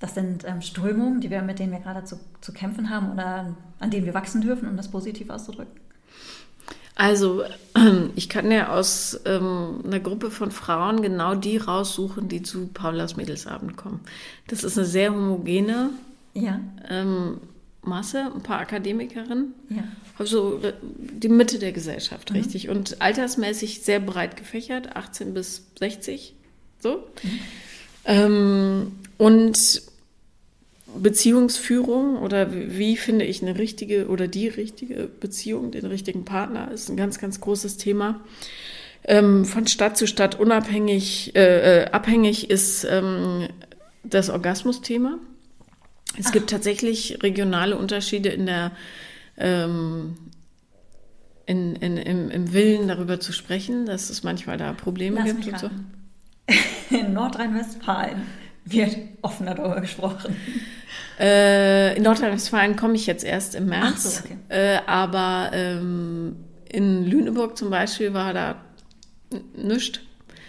das sind ähm, Strömungen, die wir, mit denen wir gerade zu, zu kämpfen haben oder an denen wir wachsen dürfen, um das positiv auszudrücken? Also, *clears throat* ich kann ja aus ähm, einer Gruppe von Frauen genau die raussuchen, die zu Paulas Mädelsabend kommen. Das ist eine sehr homogene ja. ähm, Masse, ein paar Akademikerinnen. Ja. Also die Mitte der Gesellschaft, mhm. richtig. Und altersmäßig sehr breit gefächert, 18 bis 60. So. Mhm. Ähm, und Beziehungsführung oder wie, finde ich eine richtige oder die richtige Beziehung, den richtigen Partner, ist ein ganz, ganz großes Thema. Ähm, von Stadt zu Stadt unabhängig, äh, äh abhängig ist ähm, das Orgasmusthema. Es Ach. gibt tatsächlich regionale Unterschiede in der ähm, in, in, im, im, Willen darüber zu sprechen, dass es manchmal da Probleme Lass gibt so. In *laughs* Nordrhein-Westfalen wird offener darüber gesprochen. Äh, in Nordrhein-Westfalen komme ich jetzt erst im März. So, okay. äh, aber ähm, in Lüneburg zum Beispiel war da nichts.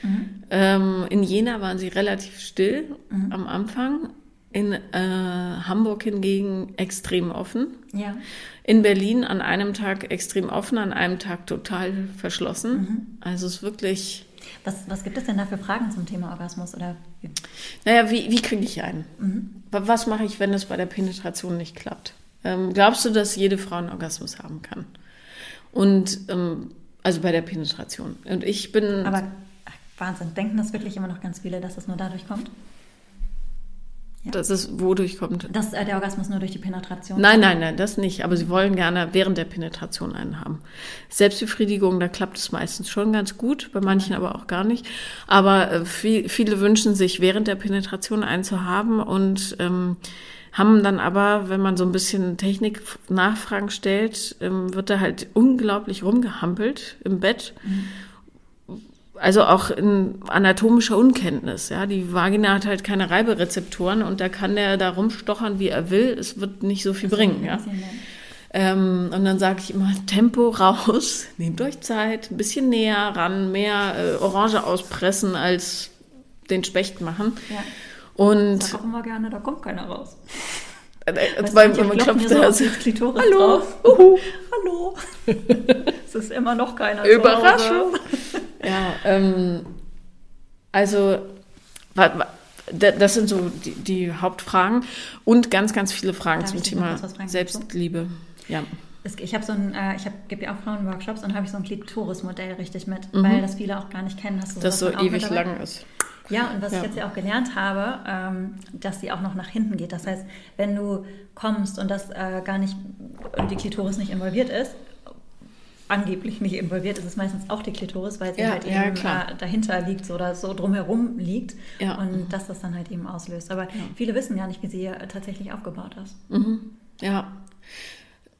Mhm. Ähm, in Jena waren sie relativ still mhm. am Anfang. In äh, Hamburg hingegen extrem offen. Ja. In Berlin an einem Tag extrem offen, an einem Tag total verschlossen. Mhm. Also es ist wirklich. Was, was gibt es denn da für Fragen zum Thema Orgasmus? Oder? Naja, wie, wie kriege ich einen? Mhm. Was mache ich, wenn es bei der Penetration nicht klappt? Ähm, glaubst du, dass jede Frau einen Orgasmus haben kann? Und ähm, also bei der Penetration. Und ich bin. Aber Wahnsinn, denken das wirklich immer noch ganz viele, dass es nur dadurch kommt? Ja. Dass es wodurch kommt? Dass äh, der Orgasmus nur durch die Penetration Nein, nein, nein, das nicht. Aber sie wollen gerne während der Penetration einen haben. Selbstbefriedigung, da klappt es meistens schon ganz gut, bei manchen aber auch gar nicht. Aber äh, viel, viele wünschen sich während der Penetration einen zu haben und ähm, haben dann aber, wenn man so ein bisschen Technik-Nachfragen stellt, ähm, wird da halt unglaublich rumgehampelt im Bett. Mhm also auch in anatomischer Unkenntnis. Ja, die Vagina hat halt keine Reiberezeptoren und da kann der da rumstochern, wie er will. Es wird nicht so viel das bringen. Ja. Ähm, und dann sage ich immer Tempo raus, *laughs* nehmt euch Zeit, ein bisschen näher ran, mehr äh, Orange auspressen als den Specht machen. Ja. Und das auch immer gerne, da kommt keiner raus. Äh, äh beim, man klopft so. Klitoris Hallo. Drauf. Uhu. Hallo. *laughs* es ist immer noch keiner. Überraschung. *laughs* Ja, ähm, also das sind so die, die, Hauptfragen und ganz, ganz viele Fragen Darf zum Thema Selbstliebe. Ja. Ich habe so ein, äh, ich gebe ja auch Frauenworkshops und habe ich so ein Klitoris-Modell richtig mit, mhm. weil das viele auch gar nicht kennen. Hast du das so ewig lang ist. Ja, und was ja. ich jetzt ja auch gelernt habe, ähm, dass die auch noch nach hinten geht. Das heißt, wenn du kommst und das äh, gar nicht, die Klitoris nicht involviert ist, angeblich nicht involviert ist, ist meistens auch die Klitoris, weil sie ja, halt eben ja, äh, dahinter liegt oder so drumherum liegt ja. und dass das dann halt eben auslöst. Aber viele wissen gar nicht, wie sie tatsächlich aufgebaut ist. Mhm. Ja.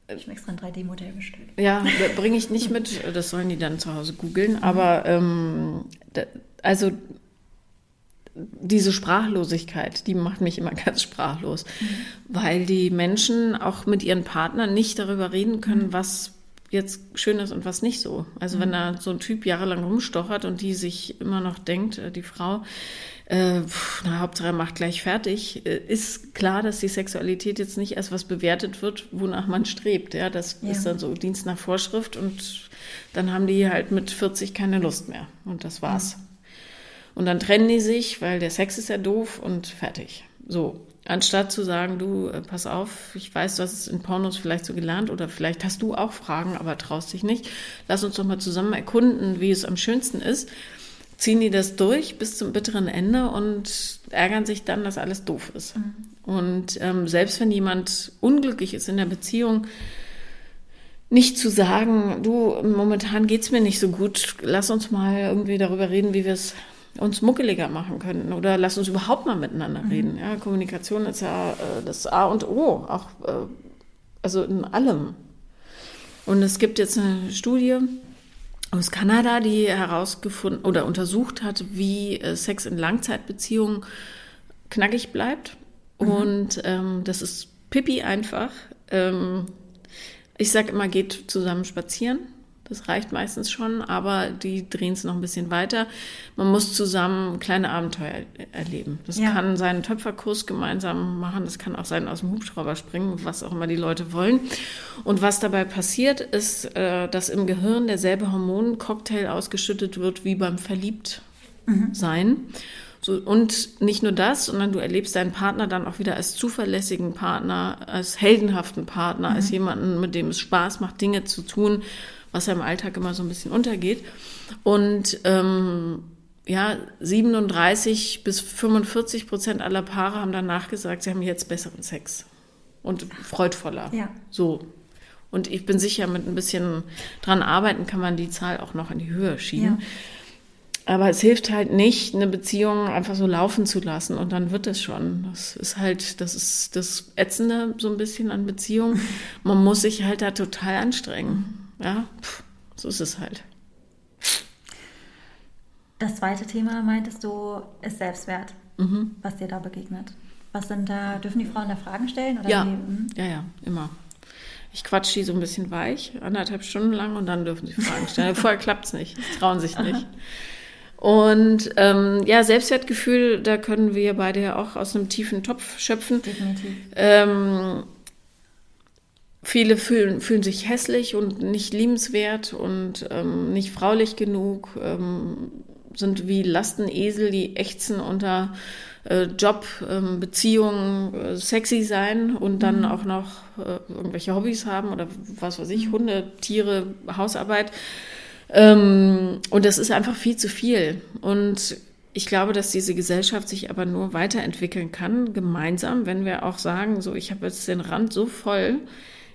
Ich habe extra ein 3D-Modell bestellt. Ja, bringe ich nicht mit, *laughs* das sollen die dann zu Hause googeln. Aber ähm, da, also diese Sprachlosigkeit, die macht mich immer *laughs* ganz sprachlos, mhm. weil die Menschen auch mit ihren Partnern nicht darüber reden können, mhm. was jetzt schön ist und was nicht so. Also mhm. wenn da so ein Typ jahrelang rumstochert und die sich immer noch denkt, äh, die Frau, äh, na, Hauptsache macht gleich fertig, äh, ist klar, dass die Sexualität jetzt nicht erst was bewertet wird, wonach man strebt. Ja, das ja. ist dann so Dienst nach Vorschrift und dann haben die halt mit 40 keine Lust mehr und das war's. Mhm. Und dann trennen die sich, weil der Sex ist ja doof und fertig. So. Anstatt zu sagen, du, äh, pass auf, ich weiß, du hast es in Pornos vielleicht so gelernt oder vielleicht hast du auch Fragen, aber traust dich nicht. Lass uns doch mal zusammen erkunden, wie es am schönsten ist. Ziehen die das durch bis zum bitteren Ende und ärgern sich dann, dass alles doof ist. Mhm. Und ähm, selbst wenn jemand unglücklich ist in der Beziehung, nicht zu sagen, du, momentan geht es mir nicht so gut, lass uns mal irgendwie darüber reden, wie wir es uns muckeliger machen könnten oder lass uns überhaupt mal miteinander mhm. reden. Ja, Kommunikation ist ja äh, das A und O, auch äh, also in allem. Und es gibt jetzt eine Studie aus Kanada, die herausgefunden oder untersucht hat, wie äh, Sex in Langzeitbeziehungen knackig bleibt. Mhm. Und ähm, das ist pipi einfach. Ähm, ich sage immer, geht zusammen spazieren. Das reicht meistens schon, aber die drehen es noch ein bisschen weiter. Man muss zusammen kleine Abenteuer erleben. Das ja. kann sein einen Töpferkurs gemeinsam machen, das kann auch sein aus dem Hubschrauber springen, was auch immer die Leute wollen. Und was dabei passiert, ist, äh, dass im Gehirn derselbe Hormoncocktail ausgeschüttet wird wie beim Verliebtsein. Mhm. So, und nicht nur das, sondern du erlebst deinen Partner dann auch wieder als zuverlässigen Partner, als heldenhaften Partner, mhm. als jemanden, mit dem es Spaß macht, Dinge zu tun, was ja im Alltag immer so ein bisschen untergeht. Und ähm, ja, 37 bis 45 Prozent aller Paare haben danach gesagt, sie haben jetzt besseren Sex und freudvoller. Ja. So. Und ich bin sicher, mit ein bisschen dran arbeiten kann man die Zahl auch noch in die Höhe schieben. Ja. aber es hilft halt nicht, eine Beziehung einfach so laufen zu lassen und dann wird es schon. Das ist halt, das ist das Ätzende so ein bisschen an Beziehungen. Man muss sich halt da total anstrengen. Ja, Pff, so ist es halt. Das zweite Thema, meintest du, ist Selbstwert, mhm. was dir da begegnet. Was sind da, dürfen die Frauen da Fragen stellen? Oder ja. Hm? ja, ja, immer. Ich quatsch die so ein bisschen weich, anderthalb Stunden lang und dann dürfen sie Fragen stellen. *laughs* Vorher klappt es nicht, sie trauen sich nicht. Und ähm, ja, Selbstwertgefühl, da können wir beide ja auch aus einem tiefen Topf schöpfen. Definitiv. Ähm, viele fühlen, fühlen sich hässlich und nicht liebenswert und ähm, nicht fraulich genug, ähm, sind wie Lastenesel, die ächzen unter äh, Job, ähm, Beziehungen, äh, sexy sein und dann mhm. auch noch äh, irgendwelche Hobbys haben oder was weiß ich, mhm. Hunde, Tiere, Hausarbeit. Ähm, und das ist einfach viel zu viel. Und ich glaube, dass diese Gesellschaft sich aber nur weiterentwickeln kann, gemeinsam, wenn wir auch sagen, so, ich habe jetzt den Rand so voll,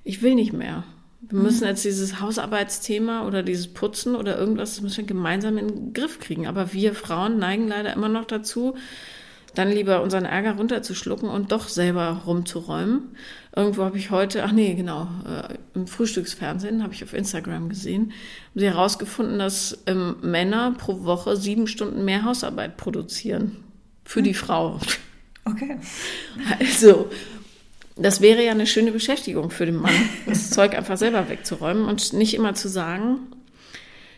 ich will nicht mehr. Wir müssen mhm. jetzt dieses Hausarbeitsthema oder dieses Putzen oder irgendwas, das müssen wir gemeinsam in den Griff kriegen. Aber wir Frauen neigen leider immer noch dazu, dann lieber unseren Ärger runterzuschlucken und doch selber rumzuräumen. Irgendwo habe ich heute, ach nee, genau, äh, im Frühstücksfernsehen habe ich auf Instagram gesehen, haben sie herausgefunden, dass ähm, Männer pro Woche sieben Stunden mehr Hausarbeit produzieren für hm. die Frau. Okay. Also, das wäre ja eine schöne Beschäftigung für den Mann, *laughs* das Zeug einfach selber wegzuräumen und nicht immer zu sagen,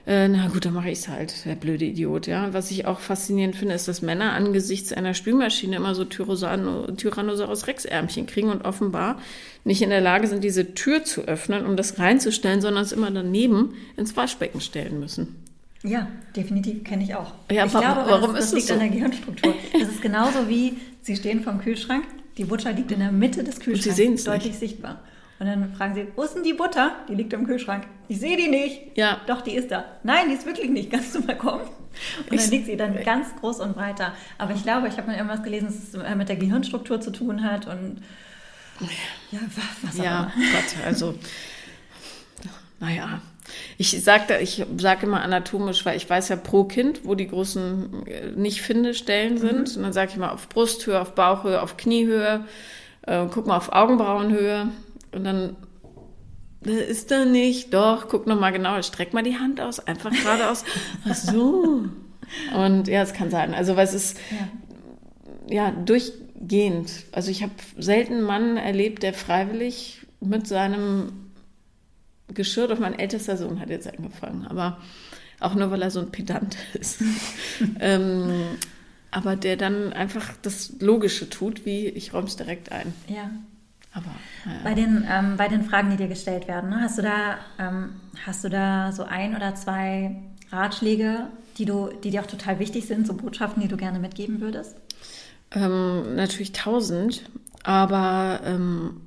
äh, na gut, dann mache ich es halt, der blöde Idiot, ja. Was ich auch faszinierend finde, ist, dass Männer angesichts einer Spülmaschine immer so Tyrannosaurus Rex-Ärmchen kriegen und offenbar nicht in der Lage sind, diese Tür zu öffnen, um das reinzustellen, sondern es immer daneben ins Waschbecken stellen müssen. Ja, definitiv, kenne ich auch. Ja, ich glaube, warum das, das liegt so? an der Gehirnstruktur. Das ist genauso wie, Sie stehen vom Kühlschrank, die Butter liegt in der Mitte des Kühlschranks, und Sie sehen es deutlich nicht. sichtbar. Und dann fragen sie, wo ist denn die Butter? Die liegt im Kühlschrank. Ich sehe die nicht. Ja. Doch, die ist da. Nein, die ist wirklich nicht. Kannst du mal kommen? Und ich dann liegt sie dann ganz groß und breiter. Aber ich glaube, ich habe mal irgendwas gelesen, dass es äh, mit der Gehirnstruktur zu tun hat und ja, was auch ja, immer. Gott, also naja. Ich sage ich sag immer anatomisch, weil ich weiß ja pro Kind, wo die großen äh, nicht finde Stellen sind. Mhm. Und dann sage ich mal auf Brusthöhe, auf Bauchhöhe, auf Kniehöhe, äh, guck mal auf Augenbrauenhöhe. Und dann ist da nicht, doch, guck nochmal genau, streck mal die Hand aus, einfach geradeaus. *laughs* Ach so. Und ja, es kann sein. Also, weil es ist ja, ja durchgehend. Also, ich habe selten einen Mann erlebt, der freiwillig mit seinem Geschirr, doch mein ältester Sohn hat jetzt angefangen, aber auch nur, weil er so ein Pedant ist. *laughs* ähm, aber der dann einfach das Logische tut, wie ich räume es direkt ein. Ja. Aber, ja. bei, den, ähm, bei den Fragen, die dir gestellt werden, ne, hast, du da, ähm, hast du da so ein oder zwei Ratschläge, die, du, die dir auch total wichtig sind, so Botschaften, die du gerne mitgeben würdest? Ähm, natürlich tausend, aber ähm,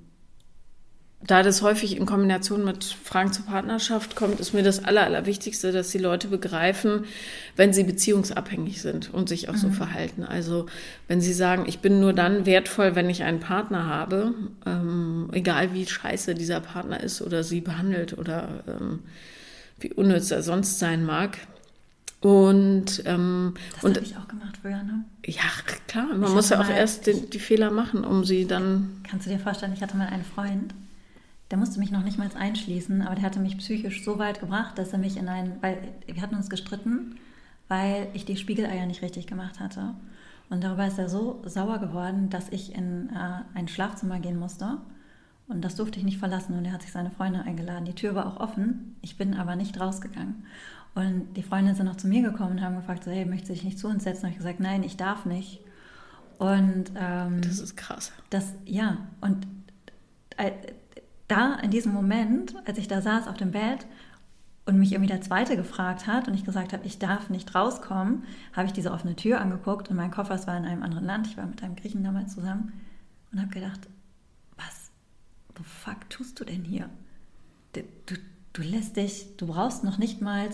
da das häufig in Kombination mit Fragen zur Partnerschaft kommt, ist mir das Aller, Allerwichtigste, dass die Leute begreifen, wenn sie beziehungsabhängig sind und sich auch mhm. so verhalten. Also wenn sie sagen, ich bin nur dann wertvoll, wenn ich einen Partner habe, ähm, egal wie scheiße dieser Partner ist oder sie behandelt oder ähm, wie unnütz er sonst sein mag. Und, ähm, das habe ich auch gemacht früher, ne? Ja, klar. Man ich muss ja auch erst den, die Fehler machen, um sie dann. Kannst du dir vorstellen, ich hatte mal einen Freund, der musste mich noch nicht mal einschließen, aber der hatte mich psychisch so weit gebracht, dass er mich in ein, weil wir hatten uns gestritten, weil ich die Spiegeleier nicht richtig gemacht hatte. Und darüber ist er so sauer geworden, dass ich in äh, ein Schlafzimmer gehen musste. Und das durfte ich nicht verlassen. Und er hat sich seine Freunde eingeladen. Die Tür war auch offen. Ich bin aber nicht rausgegangen. Und die Freunde sind noch zu mir gekommen und haben gefragt, so, hey, möchtest du dich nicht zu uns setzen? Und ich gesagt, nein, ich darf nicht. Und ähm, das ist krass. Das, ja, und äh, da in diesem Moment, als ich da saß auf dem Bett und mich irgendwie der Zweite gefragt hat und ich gesagt habe, ich darf nicht rauskommen, habe ich diese offene Tür angeguckt und mein Koffer war in einem anderen Land. Ich war mit einem Griechen damals zusammen und habe gedacht, was, the fuck tust du denn hier? Du, du, du lässt dich, du brauchst noch nicht mal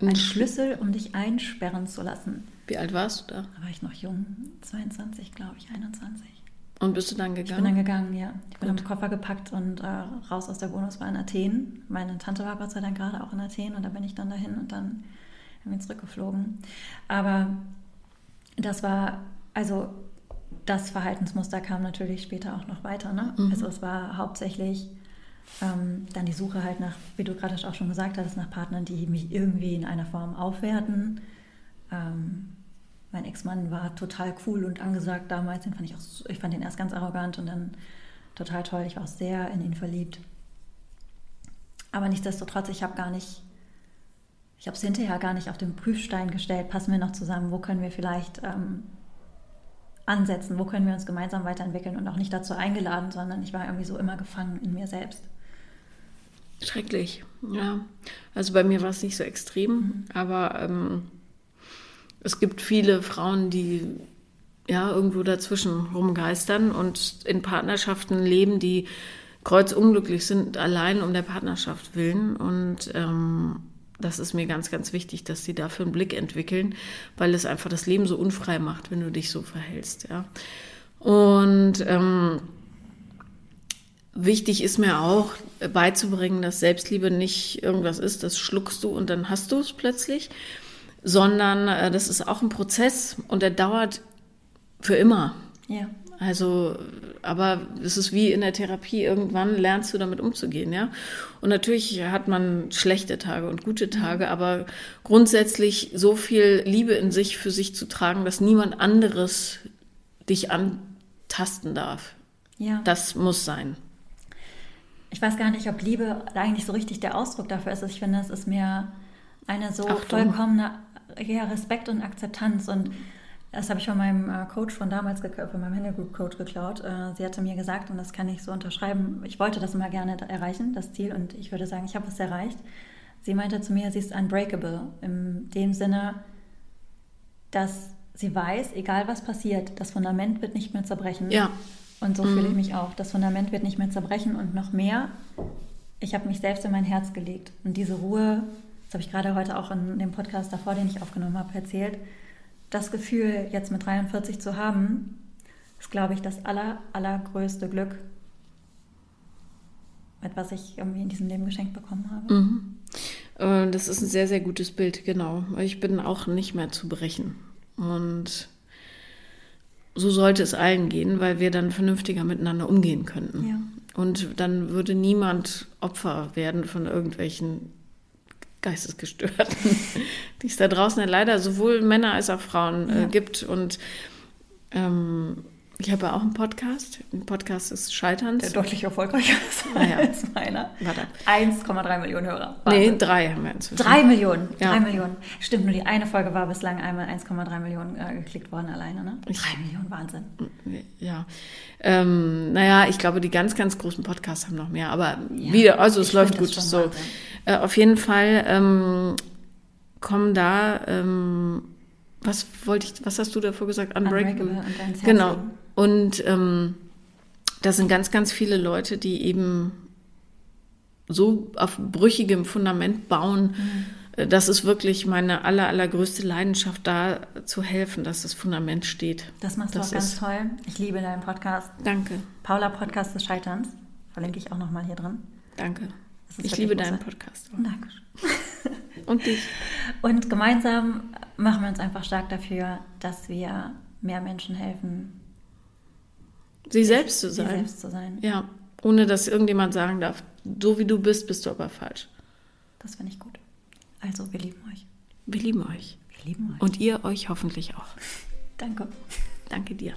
einen Schlüssel, um dich einsperren zu lassen. Wie alt warst du da? Da war ich noch jung, 22, glaube ich, 21. Und bist du dann gegangen? Ich bin dann gegangen, ja. Ich bin Gut. im Koffer gepackt und äh, raus aus der Wohnung. Es war in Athen. Meine Tante war Gott sei Dank gerade auch in Athen und da bin ich dann dahin und dann bin zurückgeflogen. Aber das war, also das Verhaltensmuster kam natürlich später auch noch weiter. Ne? Mhm. Also es war hauptsächlich ähm, dann die Suche halt nach, wie du gerade auch schon gesagt hast, nach Partnern, die mich irgendwie in einer Form aufwerten. Ähm, mein Ex-Mann war total cool und angesagt damals. Den fand ich auch, ich fand ihn erst ganz arrogant und dann total toll. Ich war auch sehr in ihn verliebt. Aber nichtsdestotrotz, ich habe gar nicht, ich habe es hinterher gar nicht auf den Prüfstein gestellt. Passen wir noch zusammen? Wo können wir vielleicht ähm, ansetzen? Wo können wir uns gemeinsam weiterentwickeln? Und auch nicht dazu eingeladen, sondern ich war irgendwie so immer gefangen in mir selbst. Schrecklich, ja. Also bei mir war es nicht so extrem, mhm. aber ähm, es gibt viele Frauen, die ja irgendwo dazwischen rumgeistern und in Partnerschaften leben, die kreuzunglücklich sind, allein um der Partnerschaft willen. Und ähm, das ist mir ganz, ganz wichtig, dass sie dafür einen Blick entwickeln, weil es einfach das Leben so unfrei macht, wenn du dich so verhältst. Ja. Und ähm, wichtig ist mir auch beizubringen, dass Selbstliebe nicht irgendwas ist, das schluckst du und dann hast du es plötzlich, sondern äh, das ist auch ein Prozess und der dauert für immer. Ja. Also, aber es ist wie in der Therapie, irgendwann lernst du damit umzugehen, ja. Und natürlich hat man schlechte Tage und gute Tage, mhm. aber grundsätzlich so viel Liebe in sich für sich zu tragen, dass niemand anderes dich antasten darf. Ja. Das muss sein. Ich weiß gar nicht, ob Liebe eigentlich so richtig der Ausdruck dafür ist. Ich finde, es ist mir eine so Achtung. vollkommene ja, Respekt und Akzeptanz und das habe ich von meinem äh, Coach von damals, von meinem Handle Group Coach geklaut. Äh, sie hatte mir gesagt, und das kann ich so unterschreiben, ich wollte das immer gerne erreichen, das Ziel, und ich würde sagen, ich habe es erreicht. Sie meinte zu mir, sie ist unbreakable, in dem Sinne, dass sie weiß, egal was passiert, das Fundament wird nicht mehr zerbrechen. Ja. Und so mhm. fühle ich mich auch. Das Fundament wird nicht mehr zerbrechen und noch mehr. Ich habe mich selbst in mein Herz gelegt. Und diese Ruhe, das habe ich gerade heute auch in dem Podcast davor, den ich aufgenommen habe, erzählt, das Gefühl jetzt mit 43 zu haben, ist, glaube ich, das aller, allergrößte Glück, mit was ich irgendwie in diesem Leben geschenkt bekommen habe. Mhm. Äh, das ist ein sehr, sehr gutes Bild, genau. Ich bin auch nicht mehr zu brechen. Und so sollte es allen gehen, weil wir dann vernünftiger miteinander umgehen könnten. Ja. Und dann würde niemand Opfer werden von irgendwelchen Geistesgestörten, *laughs* die es da draußen ja leider sowohl Männer als auch Frauen äh, ja. gibt. Und ähm, ich habe ja auch einen Podcast. Ein Podcast des Scheiterns. Der deutlich erfolgreicher *laughs* ist ah, ja. als meiner. Warte. 1,3 Millionen Hörer. Wahnsinn. Nee, drei haben wir inzwischen. Drei Millionen. Ja. Drei Millionen. Stimmt, nur die eine Folge war bislang einmal 1,3 Millionen äh, geklickt worden alleine. Ne? Drei Millionen, Wahnsinn. Ja. Ähm, naja, ich glaube, die ganz, ganz großen Podcasts haben noch mehr. Aber ja, wieder, also es läuft gut. So. Äh, auf jeden Fall ähm, kommen da. Ähm, was wollte ich, was hast du davor gesagt? Unbreakable. Unbreakable und genau. Und ähm, das sind ganz, ganz viele Leute, die eben so auf brüchigem Fundament bauen. Mhm. Das ist wirklich meine aller, allergrößte Leidenschaft, da zu helfen, dass das Fundament steht. Das machst du das auch ganz toll. Ich liebe deinen Podcast. Danke. Paula Podcast des Scheiterns. Verlinke ich auch nochmal hier drin. Danke. Ich liebe deinen Podcast. Danke. *laughs* Und dich. Und gemeinsam machen wir uns einfach stark dafür, dass wir mehr Menschen helfen, Sie selbst zu sein. Sie selbst zu sein. Ja, ohne dass irgendjemand sagen darf, so wie du bist, bist du aber falsch. Das finde ich gut. Also, wir lieben euch. Wir lieben euch. Wir lieben euch. Und ihr euch hoffentlich auch. *laughs* Danke. Danke dir.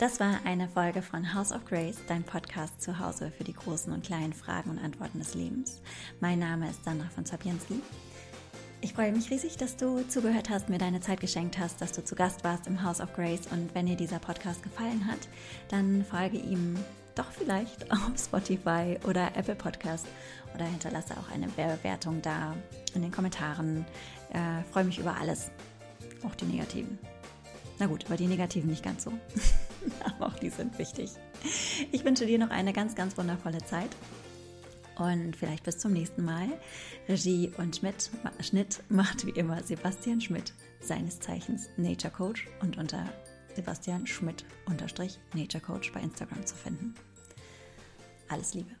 Das war eine Folge von House of Grace, dein Podcast zu Hause für die großen und kleinen Fragen und Antworten des Lebens. Mein Name ist Sandra von Zapienski. Ich freue mich riesig, dass du zugehört hast, mir deine Zeit geschenkt hast, dass du zu Gast warst im House of Grace. Und wenn dir dieser Podcast gefallen hat, dann folge ihm doch vielleicht *laughs* auf Spotify oder Apple Podcast oder hinterlasse auch eine Bewertung da in den Kommentaren. Äh, freue mich über alles, auch die negativen. Na gut, über die negativen nicht ganz so, *laughs* aber auch die sind wichtig. Ich wünsche dir noch eine ganz, ganz wundervolle Zeit und vielleicht bis zum nächsten Mal. Regie und Schmidt, Schnitt macht wie immer Sebastian Schmidt, seines Zeichens Nature Coach und unter Sebastian Schmidt Nature Coach bei Instagram zu finden. Alles Liebe.